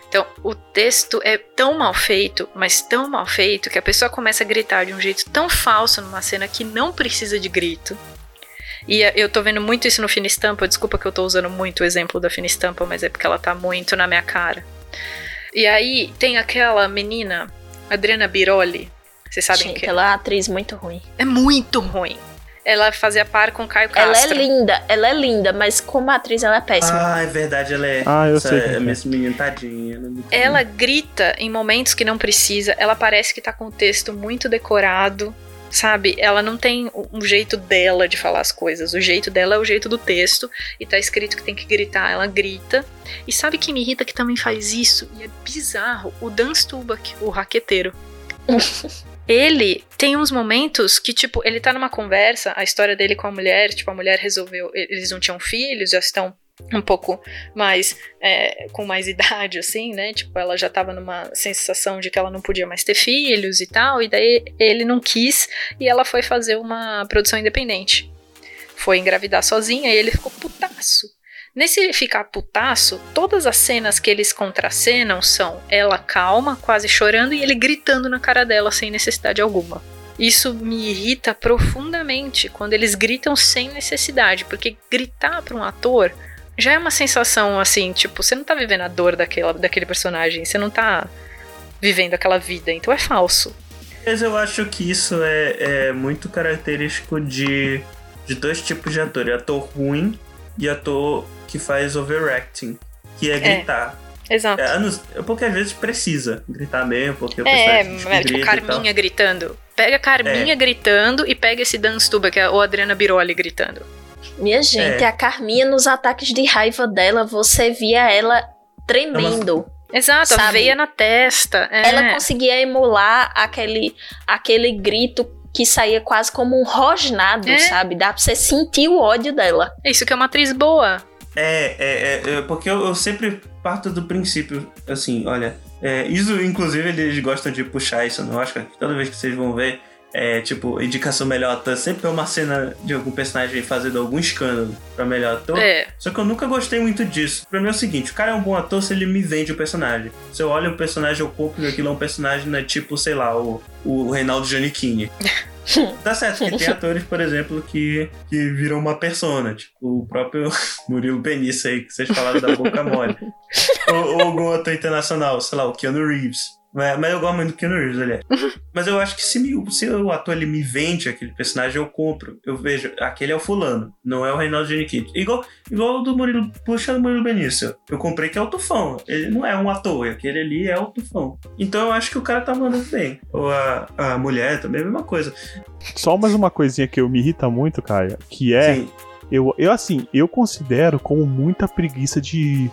Então, o texto é tão mal feito, mas tão mal feito, que a pessoa começa a gritar de um jeito tão falso numa cena que não precisa de grito. E eu tô vendo muito isso no Fina Estampa, desculpa que eu tô usando muito o exemplo da Fina Estampa, mas é porque ela tá muito na minha cara. E aí tem aquela menina, Adriana Biroli, vocês sabem Gente, que ela é uma atriz muito ruim. é muito ruim. Ela fazia par com Caio Ela é Castro. linda, ela é linda, mas como atriz ela é péssima. Ah, é verdade, ela é. Ah, eu essa sei É, quem é. essa menina tadinha. Ela, é muito Ela grita em momentos que não precisa, ela parece que tá com o texto muito decorado, sabe? Ela não tem um jeito dela de falar as coisas. O jeito dela é o jeito do texto e tá escrito que tem que gritar, ela grita. E sabe quem me irrita que também faz isso? E é bizarro, o Dan Stubach, o raqueteiro. Ele tem uns momentos que, tipo, ele tá numa conversa, a história dele com a mulher, tipo, a mulher resolveu, eles não tinham filhos, já estão um pouco mais é, com mais idade, assim, né? Tipo, ela já tava numa sensação de que ela não podia mais ter filhos e tal, e daí ele não quis e ela foi fazer uma produção independente. Foi engravidar sozinha e ele ficou putaço. Nesse ficar putaço, todas as cenas que eles contracenam são ela calma, quase chorando, e ele gritando na cara dela sem necessidade alguma. Isso me irrita profundamente quando eles gritam sem necessidade, porque gritar para um ator já é uma sensação assim, tipo, você não tá vivendo a dor daquela, daquele personagem, você não tá vivendo aquela vida, então é falso. Mas eu acho que isso é, é muito característico de, de dois tipos de ator: ator ruim e ator que faz overacting, que é gritar. Exato. É, não- é porque às vezes precisa gritar mesmo, porque o É, personagem é, tipo. Carminha gritando. Pega a Carminha É. gritando e pega esse Dan Stuba, que é o Adriana Biroli gritando. Minha gente, É. a Carminha nos ataques de raiva dela, você via ela tremendo. Exato, a Sabe? veia na testa. é. Ela conseguia emular aquele, aquele grito que saía quase como um rosnado, É. sabe? Dá pra você sentir o ódio dela. É Isso que é uma atriz boa. É, é, é, é, porque eu, eu sempre parto do princípio, assim, olha, é, isso inclusive eles gostam de puxar isso no Oscar, toda vez que vocês vão ver, é, tipo, indicação melhor ator, sempre é uma cena de algum personagem fazendo algum escândalo pra melhor ator. É, Só que eu nunca gostei muito disso. Pra mim é o seguinte, o cara é um bom ator se ele me vende o personagem. Se eu olho o personagem, eu compro que aquilo é um personagem, né, tipo, sei lá, o, o Reinaldo Giannichini. Tá certo que tem atores, por exemplo, que, que viram uma persona, tipo o próprio Murilo Benício aí, que vocês falaram da boca mole. ou, ou algum ator internacional, sei lá, o Keanu Reeves. Mas, mas eu gosto muito do Keanu Reeves, aliás. mas eu acho que se, me- se o ator ele me vende aquele personagem, eu compro. Eu vejo, aquele é o fulano, não é o Reinaldo Giannichini. Igual, igual o do Murilo, puxando o Murilo Benício. Eu comprei que é o Tufão. Ele não é um ator, aquele ali é o Tufão. Então eu acho que o cara tá mandando bem. Ou a, a mulher também, é a mesma coisa. Só mais uma coisinha que eu me irrita muito, Caia, que é. Sim. Eu, eu, assim, eu considero como muita preguiça de.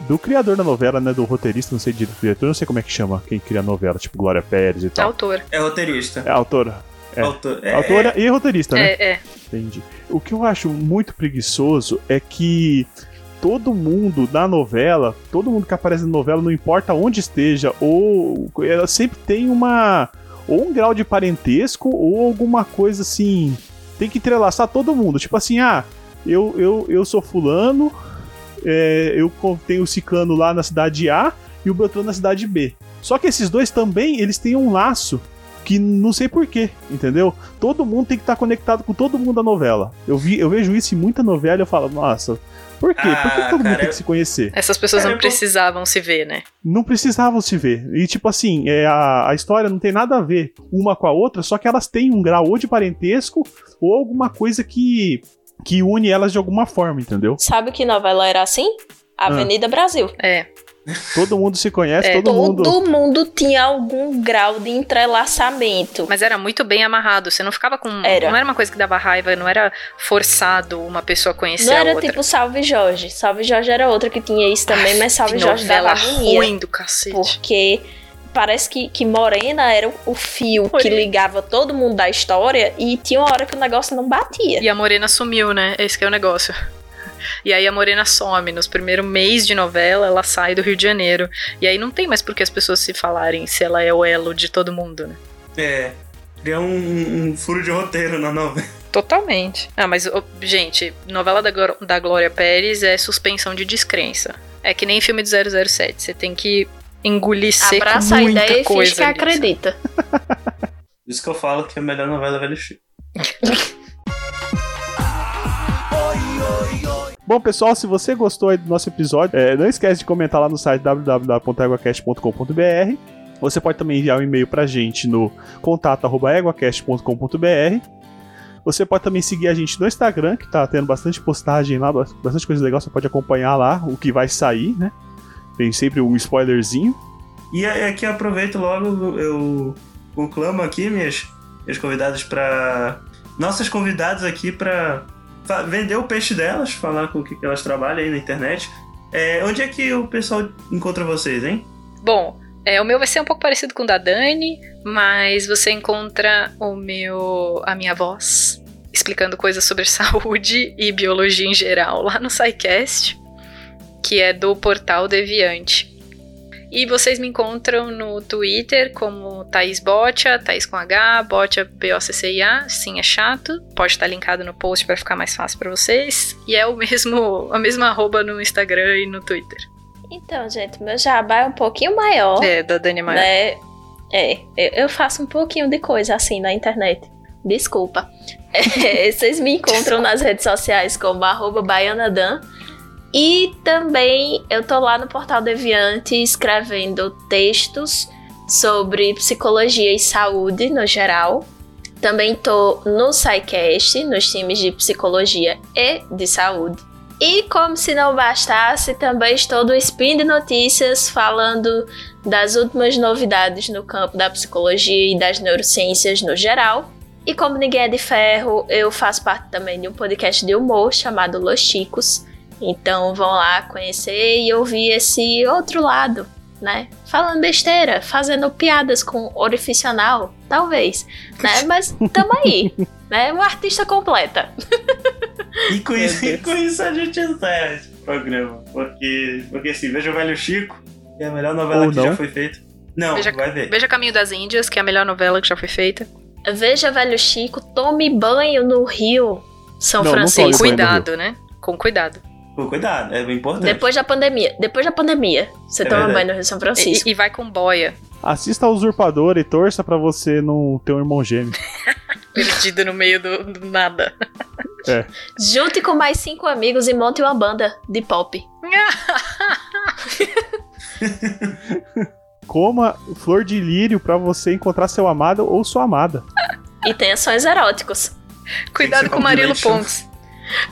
Do criador da novela, né? Do roteirista, não sei de diretor, não sei como é que chama quem cria a novela, tipo Glória Pérez e tal. autor. É roteirista. É autora. É. Autor, é, Autora e roteirista, né? É, é. Entendi. O que eu acho muito preguiçoso é que todo mundo na novela, todo mundo que aparece na novela, não importa onde esteja, ou ela sempre tem uma. ou um grau de parentesco, ou alguma coisa assim. Tem que entrelaçar todo mundo. Tipo assim, ah, eu, eu, eu sou fulano, é, eu tenho o ciclano lá na cidade A e o Beltrano na cidade B. Só que esses dois também, eles têm um laço que não sei porquê, entendeu? Todo mundo tem que estar conectado com todo mundo da novela. Eu, vi, eu vejo isso em muita novela e eu falo, nossa, por quê? por que Ah, todo mundo cara, tem que se conhecer? Essas pessoas Cara, não eu vou- precisavam se ver, né? Não precisavam se ver. E tipo assim, é, a, a história não tem nada a ver uma com a outra, só que elas têm um grau ou de parentesco ou alguma coisa que, que une elas de alguma forma, entendeu? Sabe que novela era assim? Avenida Brasil. É. Todo mundo se conhece, É, todo mundo. Todo mundo tinha algum grau de entrelaçamento. Mas era muito bem amarrado. Você não ficava com. Era. Não era uma coisa que dava raiva, não era forçado uma pessoa conhecer Não a era outra. tipo Salve Jorge. Salve Jorge era outra que tinha isso também, mas Salve Jorge dava agonia. ruim do cacete. Porque parece que, que Morena era o- fio que Morena. ligava todo mundo da história e tinha uma hora que o negócio não batia. E a Morena sumiu, né? Esse que é o negócio. E aí a Morena some. Nos primeiros mês de novela, ela sai do Rio de Janeiro. E aí não tem mais por que as pessoas se falarem se ela é o elo de todo mundo, né? É. Criar um, um furo de roteiro na novela. Totalmente. Ah, mas, gente, novela da, da Glória Pérez é suspensão de descrença. É que nem filme do 007. Você tem que engolir seco Abraça a muita ideia e coisa. finge que ali, acredita. Por isso que eu falo que a melhor novela é Velho Chico. Bom, pessoal, se você gostou aí do nosso episódio, é, não esquece de comentar lá no site www.eguacast.com.br. Você pode também enviar um e-mail pra gente no contato.eguacast.com.br. Você pode também seguir a gente no Instagram, que tá tendo bastante postagem lá, bastante coisa legal. Você pode acompanhar lá o que vai sair, né? Tem sempre um spoilerzinho. E aqui eu aproveito logo, eu conclamo aqui minhas, minhas convidadas para Nossas convidadas aqui pra fa- vender o peixe delas, falar com o que que elas trabalham aí na internet. É, onde é que o pessoal encontra vocês, hein? Bom, é, o meu vai ser um pouco parecido com o da Dani, mas você encontra o meu, a minha voz explicando coisas sobre saúde e biologia em geral lá no SciCast, que é do portal Deviante. E vocês me encontram no Twitter como Thaís Botia, Thaís com H, Botia B-O-C-C-I-A, sim é chato, pode estar linkado no post para ficar mais fácil para vocês. E é o mesmo, a mesma arroba no Instagram e no Twitter. Então, gente, meu jabá é um pouquinho maior. É, da Dani Maia. né? É, eu- faço um pouquinho de coisa assim na internet. Desculpa. É, vocês me encontram nas redes sociais como arroba baianadan. E também eu tô lá no Portal Deviante escrevendo textos sobre psicologia e saúde no geral. Também tô no SciCast, nos times de psicologia e de saúde. E como se não bastasse, também estou no Spin de Notícias falando das últimas novidades no campo da psicologia e das neurociências no geral. E como ninguém é de ferro, eu faço parte também de um podcast de humor chamado Los Chicos. Então vão lá conhecer e ouvir esse outro lado, né? Falando besteira, fazendo piadas com orificional, talvez, né? Mas tamo aí, né? Uma artista completa. E com, isso, e com isso a gente encerra esse programa. Porque, porque assim, veja o Velho Chico, que é a melhor novela Ou que não. já foi feita. Não, Veja- vai ver. Veja Caminho das Índias, que é a melhor novela que já foi feita. Veja Velho Chico, tome banho no Rio São Não, não Francisco. banho. Cuidado, né? Com cuidado. Pô, cuidado, é bem importante. Depois da pandemia. Depois da pandemia, você É toma verdade. banho no Rio São E, Francisco. e vai com boia. Assista a Usurpador e torça pra você não ter um irmão gêmeo. Perdido no meio do, do nada. Junte com mais cinco amigos e monte uma banda de pop. Coma flor de lírio pra você encontrar seu amado ou sua amada. E tenha sonhos eróticos. Cuidado com o Marilo. Pontes.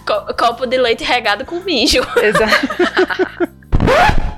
Co- copo de leite regado com mijo. Exato.